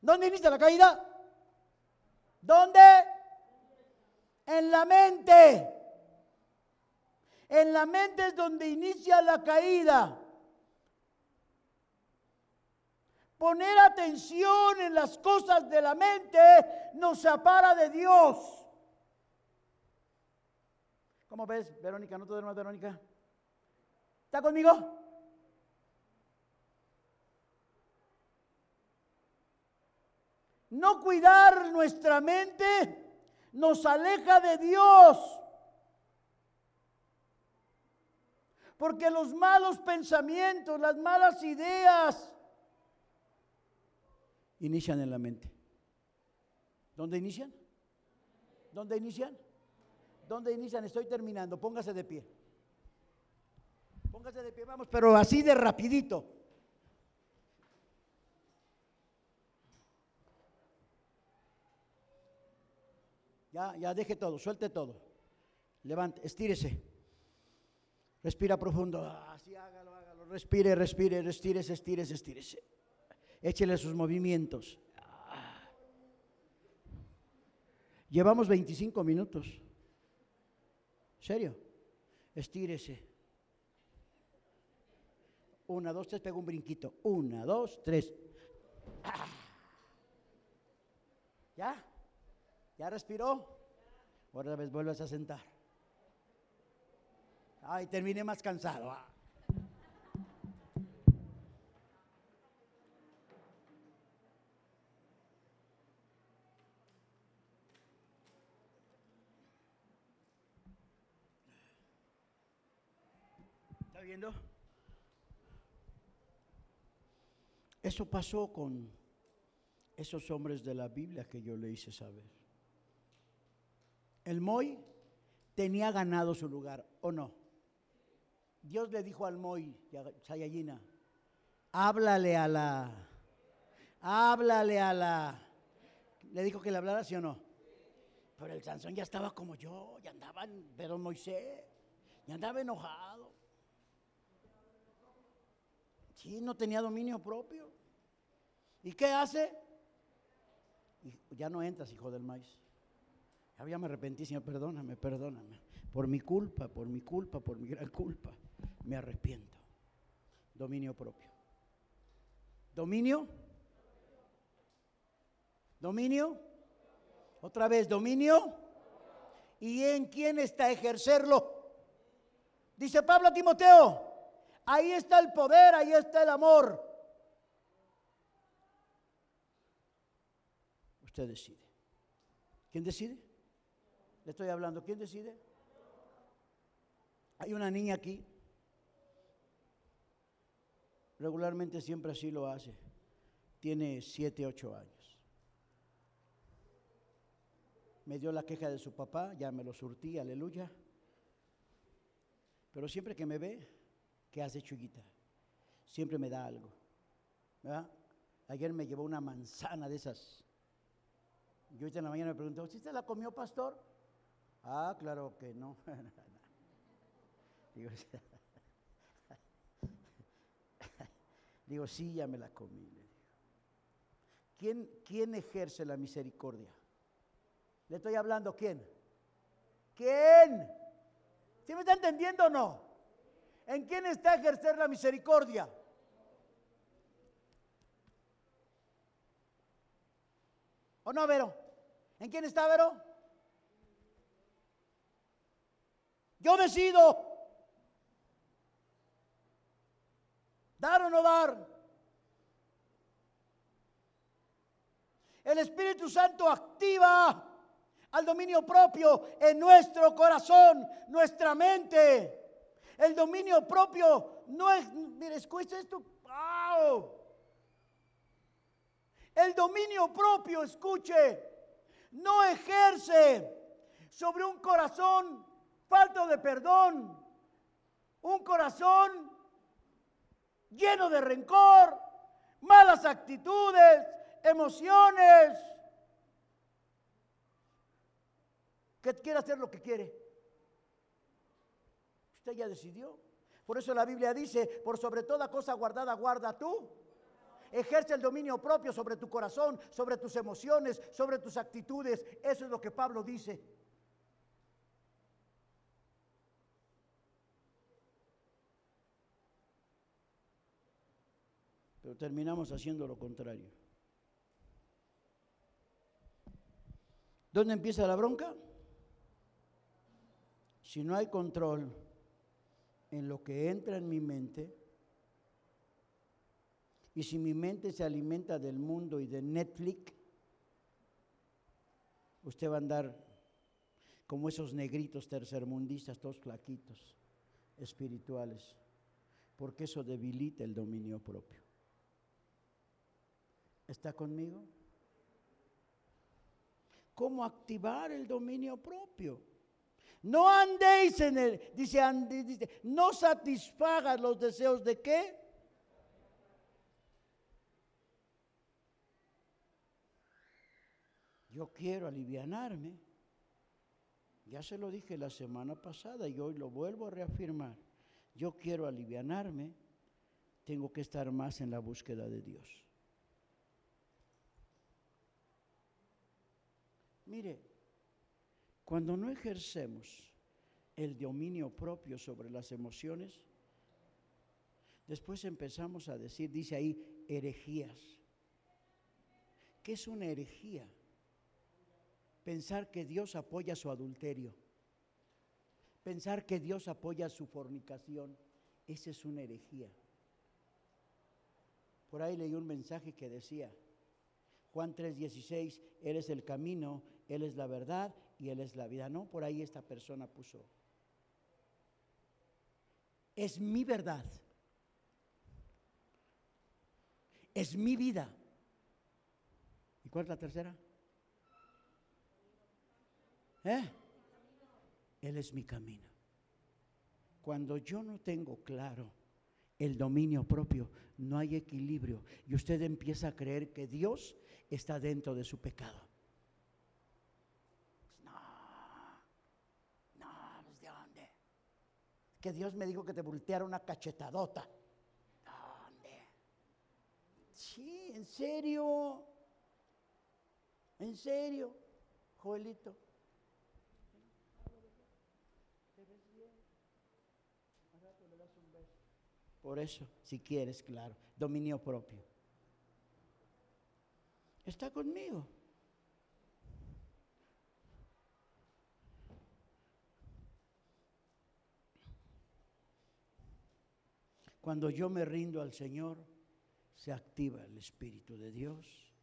¿Dónde inicia la caída? ¿Dónde? En la mente. En la mente es donde inicia la caída. Poner atención en las cosas de la mente nos separa de Dios. ¿Cómo ves, Verónica? ¿No te duermas, Verónica? ¿Está conmigo? No cuidar nuestra mente nos aleja de Dios. Porque los malos pensamientos, las malas ideas, inician en la mente. ¿Dónde inician? ¿Dónde inician? ¿Dónde inician? Estoy terminando. Póngase de pie. Póngase de pie, vamos, pero así de rapidito. Ya, ya deje todo, suelte todo. Levante, estírese. Respira profundo. Así hágalo, hágalo. Respire, respire, estírese, estírese, estírese. Échele sus movimientos. Llevamos 25 minutos. ¿Serio? Estírese. Una, dos, tres, pega un brinquito. Una, dos, tres. ¿Ya? ¿Ya respiró? Otra vez vuelves a sentar. Ay, terminé más cansado. Ah. ¿Está viendo? Eso pasó con esos hombres de la Biblia que yo le hice saber. El Moy tenía ganado su lugar, ¿o no? Dios le dijo al Moy, Sayayina, háblale a la, háblale a la, le dijo que le hablara, ¿sí o no? Pero el Sansón ya estaba como yo, ya andaba, pero Moisés, ya andaba enojado. Sí, no tenía dominio propio. ¿Y qué hace? ya no entras, hijo del maíz. Ya me arrepentí, Señor, perdóname, perdóname. Por mi culpa, por mi culpa, por mi gran culpa. Me arrepiento. Dominio propio. Dominio. Dominio. Otra vez, dominio. ¿Y en quién está ejercerlo? Dice Pablo a Timoteo, ahí está el poder, ahí está el amor. Usted decide. ¿Quién decide? Le estoy hablando. ¿Quién decide? Hay una niña aquí. Regularmente siempre así lo hace. Tiene siete, ocho años. Me dio la queja de su papá, ya me lo surtí, aleluya. Pero siempre que me ve, ¿qué hace Chuyita? Siempre me da algo. ¿verdad? Ayer me llevó una manzana de esas yo ahorita en la mañana me preguntó, ¿si se la comió pastor? Ah, claro que no. Digo, sí, ya me la comí. ¿Quién, ¿Quién ejerce la misericordia? Le estoy hablando, ¿quién? ¿Quién? ¿Sí me está entendiendo o no? ¿En quién está ejercer la misericordia? ¿O no, Vero? ¿En quién está, Vero? Yo decido dar o no dar. El Espíritu Santo activa al dominio propio en nuestro corazón, nuestra mente. El dominio propio no es, mire, escucha esto. El dominio propio, escuche, no ejerce sobre un corazón falto de perdón, un corazón lleno de rencor, malas actitudes, emociones, que quiere hacer lo que quiere. Usted ya decidió. Por eso la Biblia dice, por sobre toda cosa guardada, guarda tú Ejerce el dominio propio sobre tu corazón, sobre tus emociones, sobre tus actitudes. Eso es lo que Pablo dice. Terminamos haciendo lo contrario. ¿Dónde empieza la bronca? Si no hay control en lo que entra en mi mente, y si mi mente se alimenta del mundo y de Netflix, usted va a andar como esos negritos tercermundistas, todos flaquitos, espirituales, porque eso debilita el dominio propio. ¿Está conmigo? ¿Cómo activar el dominio propio? No andéis en el, dice, dice, no satisfagas los deseos de qué? Yo quiero alivianarme. Ya se lo dije la semana pasada y hoy lo vuelvo a reafirmar. Yo quiero alivianarme, tengo que estar más en la búsqueda de Dios. Mire, cuando no ejercemos el dominio propio sobre las emociones, después empezamos a decir, dice ahí, herejías. ¿Qué es una herejía? Pensar que Dios apoya su adulterio. Pensar que Dios apoya su fornicación. Esa es una herejía. Por ahí leí un mensaje que decía, Juan 3:16, Él es el camino, Él es la verdad y Él es la vida. No, por ahí esta persona puso, es mi verdad, es mi vida. ¿Y cuál es la tercera? ¿Eh? Él es mi camino. Cuando yo no tengo claro el dominio propio, no hay equilibrio y usted empieza a creer que Dios está dentro de su pecado. No, no, pues, ¿de dónde? Que Dios me dijo que te volteara una cachetadota. ¿Dónde? Sí, en serio. En serio, Joelito. Por eso, si quieres, claro, dominio propio. Está conmigo. Cuando yo me rindo al Señor, se activa el Espíritu de Dios,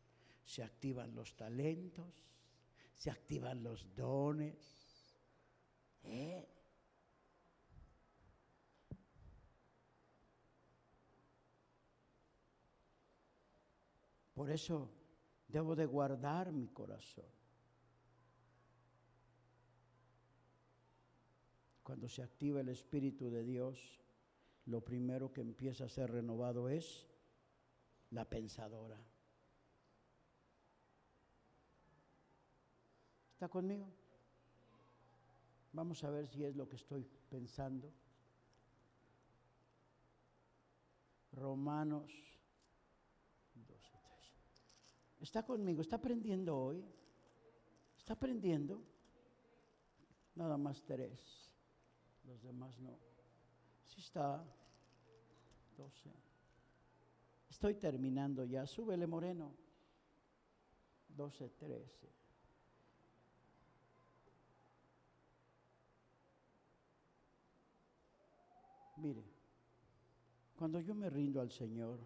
se activan los talentos, se activan los dones. ¿eh? Por eso debo de guardar mi corazón. Cuando se activa el Espíritu de Dios, lo primero que empieza a ser renovado es la pensadora. ¿Está conmigo? Vamos a ver si es lo que estoy pensando. Romanos ¿Está conmigo? ¿Está aprendiendo hoy? ¿Está aprendiendo? Nada más tres. Los demás no. Sí está. Doce. Estoy terminando ya. Súbele, Moreno. Doce, trece. Mire, cuando yo me rindo al Señor,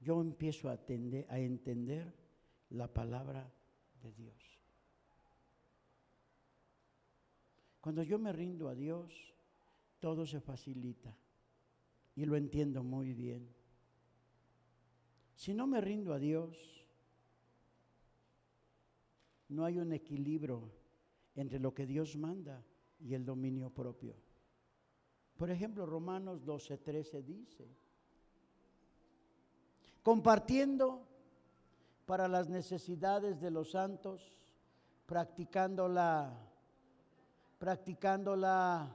yo empiezo a, a entender la palabra de Dios. Cuando yo me rindo a Dios, todo se facilita y lo entiendo muy bien. Si no me rindo a Dios, no hay un equilibrio entre lo que Dios manda y el dominio propio. Por ejemplo, Romanos 12:13 dice, compartiendo para las necesidades de los santos, practicando la, practicando la,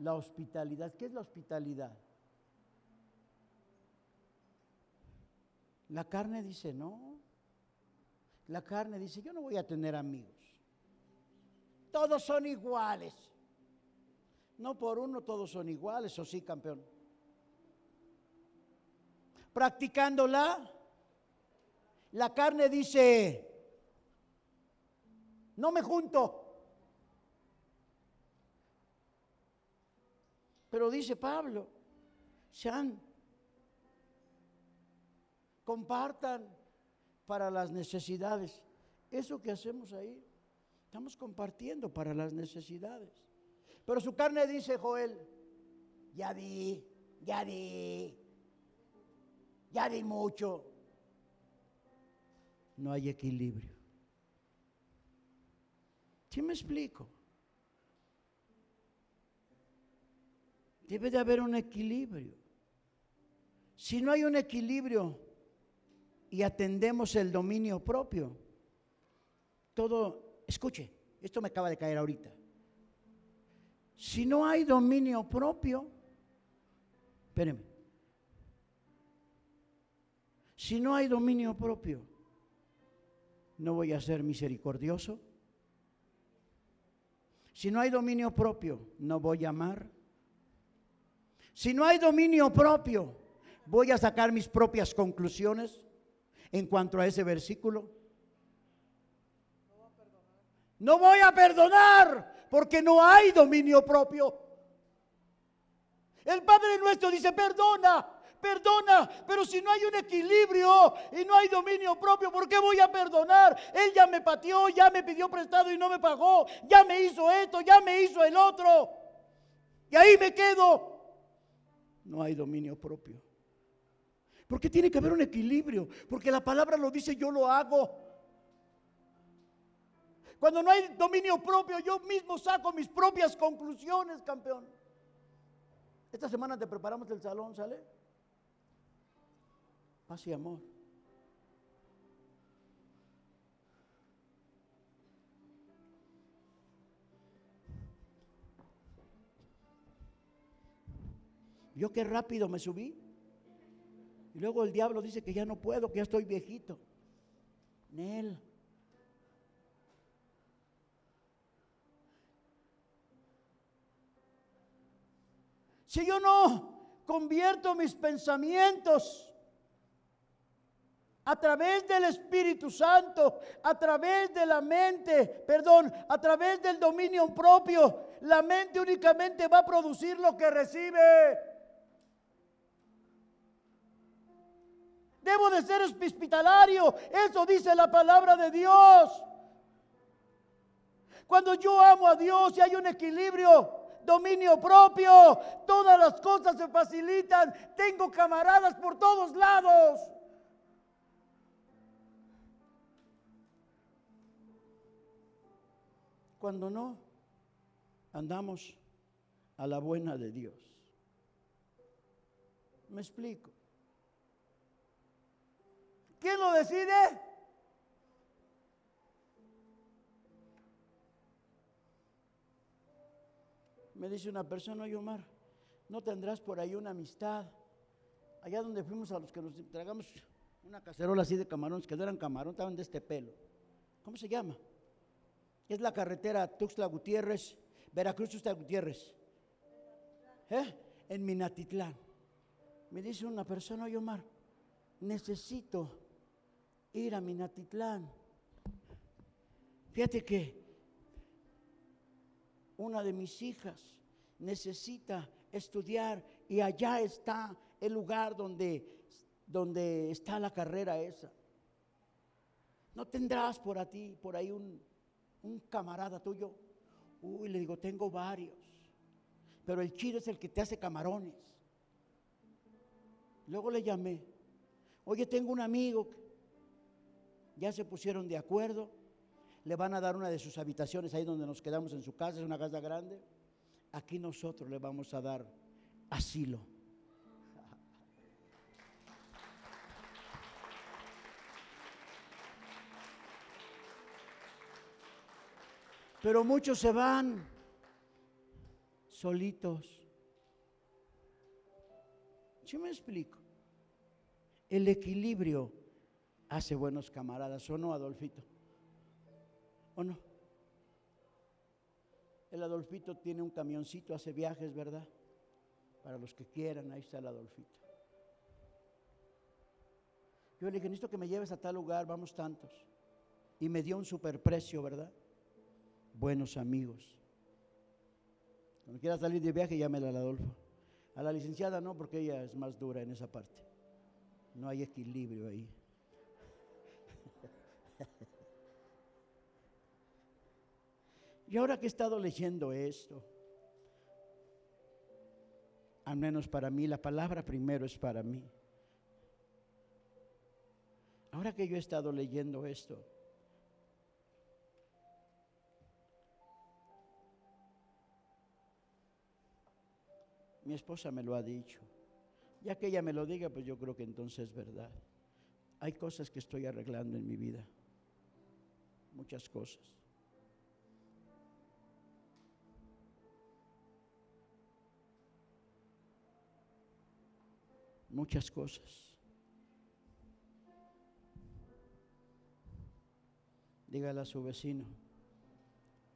la hospitalidad. ¿Qué es la hospitalidad? La carne dice, no. La carne dice, yo no voy a tener amigos. Todos son iguales. No por uno todos son iguales, o sí, campeón practicándola, la carne dice, no me junto. Pero dice Pablo, sean, compartan para las necesidades. eso que hacemos ahí, estamos compartiendo para las necesidades. Pero su carne dice, Joel, ya di, ya di, ya di mucho. No hay equilibrio. ¿Sí me explico? Debe de haber un equilibrio. Si no hay un equilibrio y atendemos el dominio propio, todo, escuche, esto me acaba de caer ahorita. Si no hay dominio propio, espérenme, si no hay dominio propio, no voy a ser misericordioso. Si no hay dominio propio, no voy a amar. Si no hay dominio propio, voy a sacar mis propias conclusiones en cuanto a ese versículo. No voy a perdonar porque no hay dominio propio. El Padre nuestro dice, perdona, perdona, pero si no hay un equilibrio y no hay dominio propio, ¿por qué voy a perdonar? Él ya me pateó, ya me pidió prestado y no me pagó, ya me hizo esto, ya me hizo el otro. Y ahí me quedo. No hay dominio propio. Porque tiene que haber un equilibrio, porque la palabra lo dice, yo lo hago. Cuando no hay dominio propio, yo mismo saco mis propias conclusiones, campeón. Esta semana te preparamos el salón, ¿sale? Paz y amor. Yo qué rápido me subí. Y luego el diablo dice que ya no puedo, que ya estoy viejito. Nel. Si yo no convierto mis pensamientos a través del Espíritu Santo, a través de la mente, perdón, a través del dominio propio, la mente únicamente va a producir lo que recibe. Debo de ser hospitalario, eso dice la palabra de Dios. Cuando yo amo a Dios y hay un equilibrio, dominio propio, todas las cosas se facilitan, tengo camaradas por todos lados. Cuando no, andamos a la buena de Dios. ¿Me explico? ¿Quién lo decide? Me dice una persona, oye Omar, ¿no tendrás por ahí una amistad? Allá donde fuimos a los que nos tragamos una cacerola así de camarones, que no eran camarones, estaban de este pelo. ¿Cómo se llama? Es la carretera Tuxtla Gutiérrez, Veracruz Tuxtla Gutiérrez. ¿Eh? En Minatitlán. Me dice una persona, oye Omar, necesito ir a Minatitlán. Fíjate que una de mis hijas necesita estudiar y allá está el lugar donde, donde está la carrera esa. ¿No tendrás por a ti, por ahí un, un camarada tuyo? Uy, le digo, tengo varios. Pero el chido es el que te hace camarones. Luego le llamé. Oye, tengo un amigo. Ya se pusieron de acuerdo le van a dar una de sus habitaciones ahí donde nos quedamos en su casa, es una casa grande. Aquí nosotros le vamos a dar asilo. Pero muchos se van solitos. Yo me explico. El equilibrio hace buenos camaradas, ¿o no, Adolfito? ¿O no? El Adolfito tiene un camioncito, hace viajes, ¿verdad? Para los que quieran, ahí está el Adolfito. Yo le dije, necesito que me lleves a tal lugar, vamos tantos. Y me dio un superprecio, ¿verdad? Buenos amigos. Cuando quiera salir de viaje, llámela al Adolfo. A la licenciada no, porque ella es más dura en esa parte. No hay equilibrio ahí. Y ahora que he estado leyendo esto, al menos para mí, la palabra primero es para mí. Ahora que yo he estado leyendo esto, mi esposa me lo ha dicho. Ya que ella me lo diga, pues yo creo que entonces es verdad. Hay cosas que estoy arreglando en mi vida. Muchas cosas. Muchas cosas. Dígale a su vecino,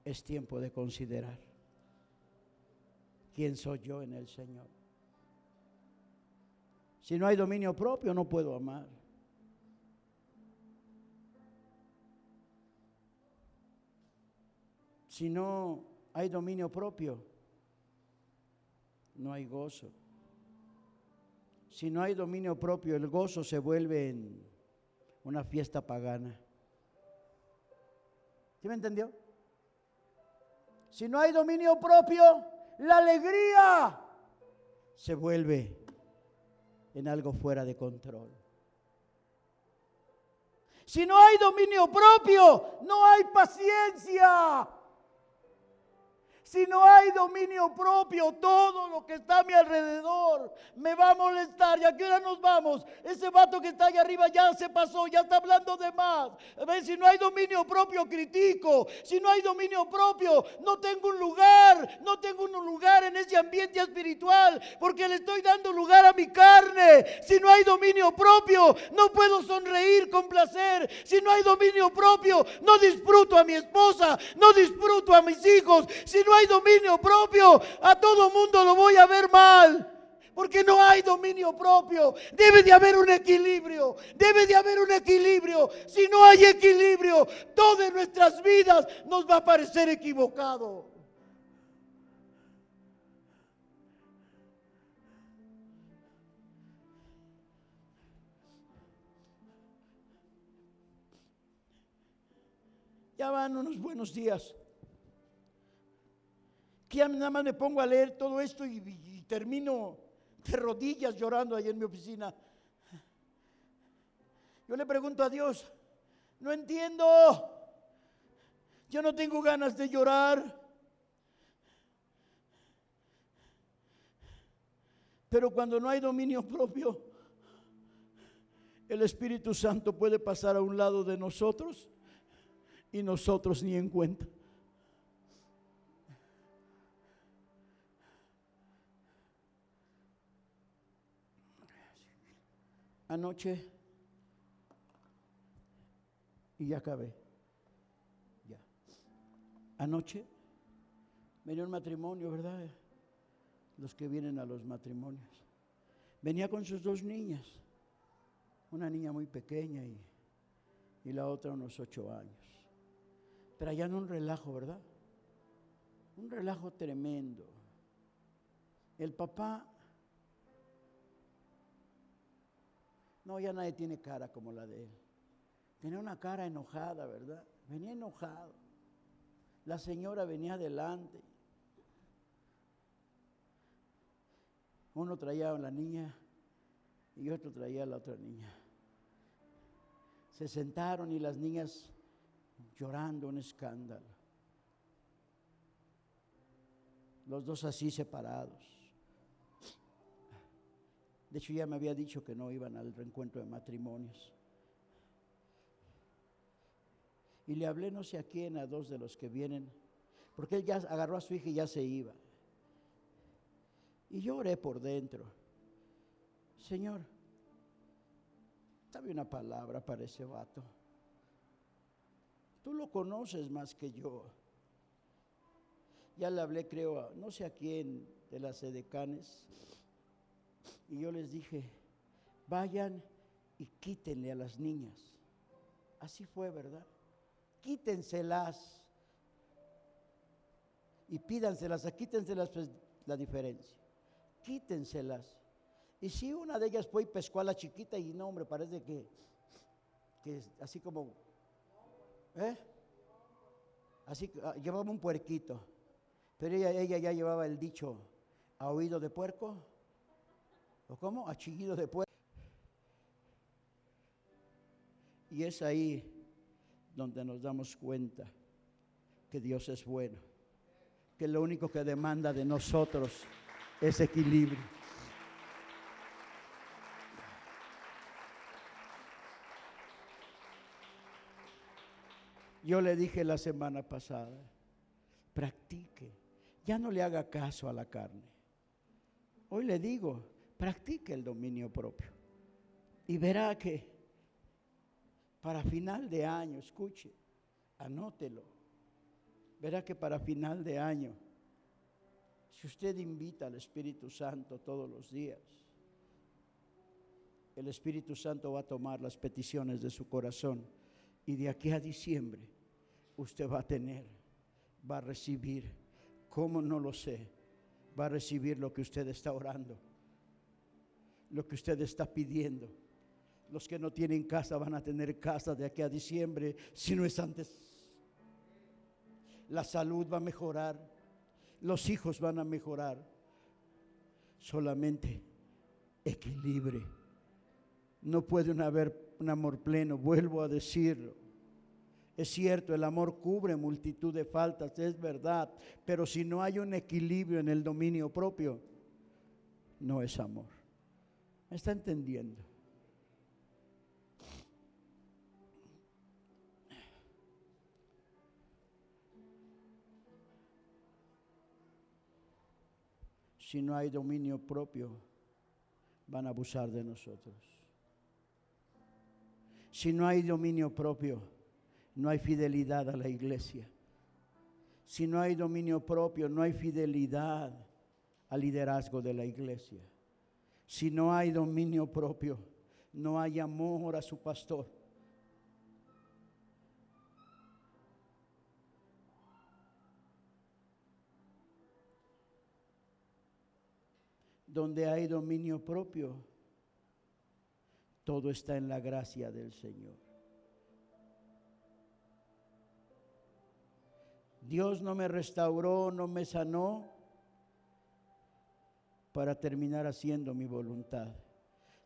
es tiempo de considerar quién soy yo en el Señor. Si no hay dominio propio, no puedo amar. Si no hay dominio propio, no hay gozo. Si no hay dominio propio, el gozo se vuelve en una fiesta pagana. ¿Sí me entendió? Si no hay dominio propio, la alegría se vuelve en algo fuera de control. Si no hay dominio propio, no hay paciencia. Si no hay dominio propio, todo lo que está a mi alrededor me va a molestar. ¿Y a qué hora nos vamos? Ese vato que está allá arriba ya se pasó, ya está hablando de más. ver, Si no hay dominio propio, critico. Si no hay dominio propio, no tengo un lugar. No tengo un lugar en ese ambiente espiritual porque le estoy dando lugar a mi carne. Si no hay dominio propio, no puedo sonreír con placer. Si no hay dominio propio, no disfruto a mi esposa, no disfruto a mis hijos. Si no hay dominio propio, a todo mundo lo voy a ver mal. Porque no hay dominio propio. Debe de haber un equilibrio. Debe de haber un equilibrio. Si no hay equilibrio, todas nuestras vidas nos va a parecer equivocado. Ya van unos buenos días que nada más me pongo a leer todo esto y, termino de rodillas llorando ahí en mi oficina. Yo le pregunto a Dios, no entiendo, yo no tengo ganas de llorar. Pero cuando no hay dominio propio, el Espíritu Santo puede pasar a un lado de nosotros y nosotros ni en cuenta. Anoche y ya acabé. Ya. Anoche venía un matrimonio, ¿verdad? Los que vienen a los matrimonios. Venía con sus dos niñas, una niña muy pequeña y, y la otra unos ocho años. Traían un relajo, ¿verdad? Un relajo tremendo. El papá No, ya nadie tiene cara como la de él. Tenía una cara enojada, ¿verdad? Venía enojado. La señora venía adelante. Uno traía a la niña y otro traía a la otra niña. Se sentaron y las niñas llorando un escándalo. Los dos así separados. De hecho, ya me había dicho que no iban al reencuentro de matrimonios. Y le hablé no sé a quién, a dos de los que vienen, porque él ya agarró a su hija y ya se iba. Y yo oré por dentro. Señor, dame una palabra para ese vato. Tú lo conoces más que yo. Ya le hablé, creo, no sé a quién de las edecanes y yo les dije, vayan y quítenle a las niñas. Así fue, ¿verdad? Quítenselas y pídanselas, quítenselas pues, la diferencia. Quítenselas. Y si una de ellas fue y pescó a la chiquita y no, hombre, parece que, que así como, ¿eh? Así ah, llevaba un puerquito, pero ella, ella ya llevaba el dicho, ¿a oído de puerco? ¿O cómo? A chillido de. Y es ahí donde nos damos cuenta que Dios es bueno, que lo único que demanda de nosotros es equilibrio. Yo le dije la semana pasada, practique, ya no le haga caso a la carne. Hoy le digo, practique el dominio propio. Y verá que para final de año, escuche, anótelo, verá que para final de año, si usted invita al Espíritu Santo todos los días, el Espíritu Santo va a tomar las peticiones de su corazón y de aquí a diciembre usted va a tener, va a recibir, ¿cómo no lo sé? Va a recibir lo que usted está orando, lo que usted está pidiendo. Los que no tienen casa van a tener casa de aquí a diciembre, si no es antes. La salud va a mejorar, los hijos van a mejorar. Solamente equilibrio. No puede haber un amor pleno, vuelvo a decirlo. Es cierto, el amor cubre multitud de faltas, es verdad, pero si no hay un equilibrio en el dominio propio, no es amor. ¿Me está entendiendo? Si no hay dominio propio, van a abusar de nosotros. Si no hay dominio propio, no hay fidelidad a la iglesia. Si no hay dominio propio, no hay fidelidad al liderazgo de la iglesia. Si no hay dominio propio, no hay amor a su pastor. Donde hay dominio propio, todo está en la gracia del Señor. Dios no me restauró, no me sanó para terminar haciendo mi voluntad.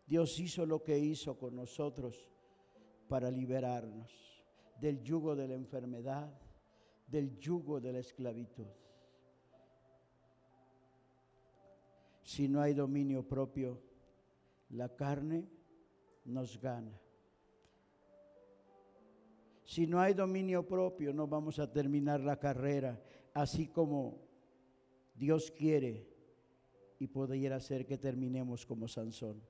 Dios hizo lo que hizo con nosotros para liberarnos del yugo de la enfermedad, del yugo de la esclavitud. Si no hay dominio propio, la carne nos gana. Si no hay dominio propio, no vamos a terminar la carrera así como Dios quiere y podría ser que terminemos como Sansón.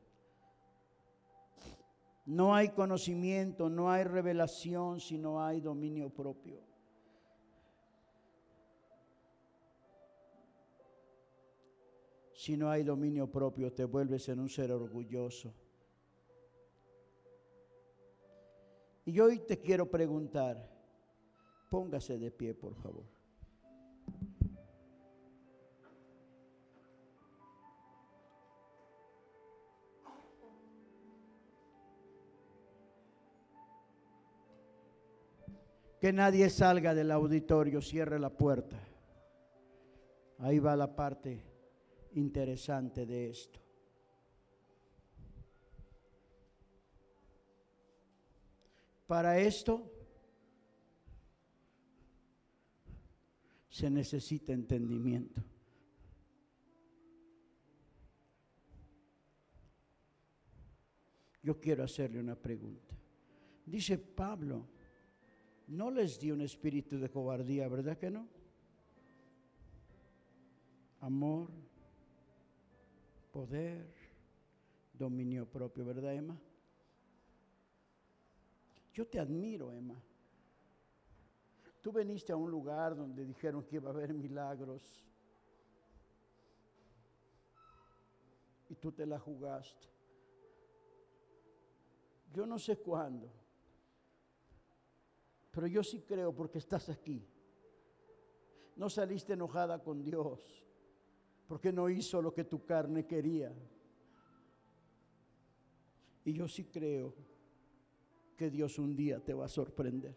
No hay conocimiento, no hay revelación si no hay dominio propio. Si no hay dominio propio, te vuelves en un ser orgulloso Y hoy te quiero preguntar, póngase de pie, por favor. Que nadie salga del auditorio, cierre la puerta. Ahí va la parte interesante de esto. Para esto se necesita entendimiento. Yo quiero hacerle una pregunta. Dice Pablo, no les dio un espíritu de cobardía, ¿verdad que no? Amor, poder, dominio propio, ¿verdad, Emma? Yo te admiro, Emma. Tú veniste a un lugar donde dijeron que iba a haber milagros y tú te la jugaste. Yo no sé cuándo, pero yo sí creo porque estás aquí. No saliste enojada con Dios porque no hizo lo que tu carne quería. Y yo sí creo que Dios un día te va a sorprender.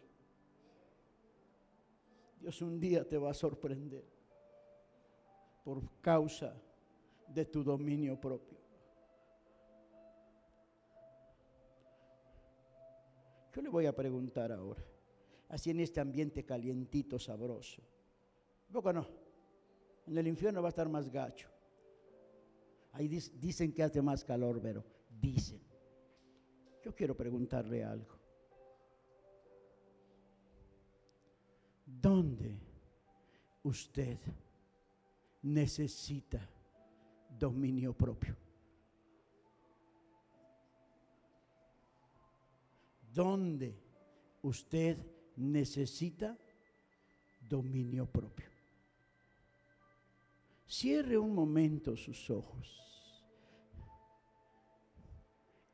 Dios un día te va a sorprender por causa de tu dominio propio. Yo le voy a preguntar ahora, así en este ambiente calientito, sabroso. Poco no, en el infierno va a estar más gacho. Ahí dicen que hace más calor, pero dicen. Yo quiero preguntarle algo. ¿Dónde usted necesita dominio propio. ¿Dónde usted necesita dominio propio? Cierre un momento sus ojos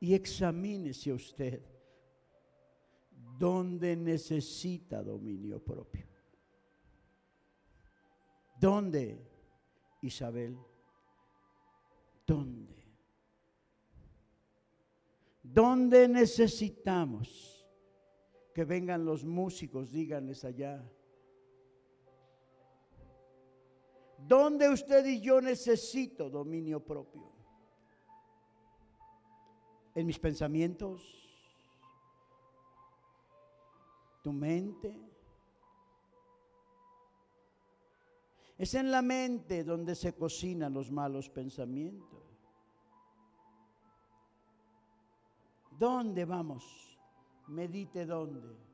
y examínese usted dónde necesita dominio propio. ¿Dónde Isabel, ¿dónde? ¿Dónde necesitamos que vengan los músicos? Díganles allá. ¿Dónde usted y yo necesito dominio propio? En mis pensamientos, tu mente, Es en la mente donde se cocinan los malos pensamientos. ¿Dónde vamos? Medite dónde.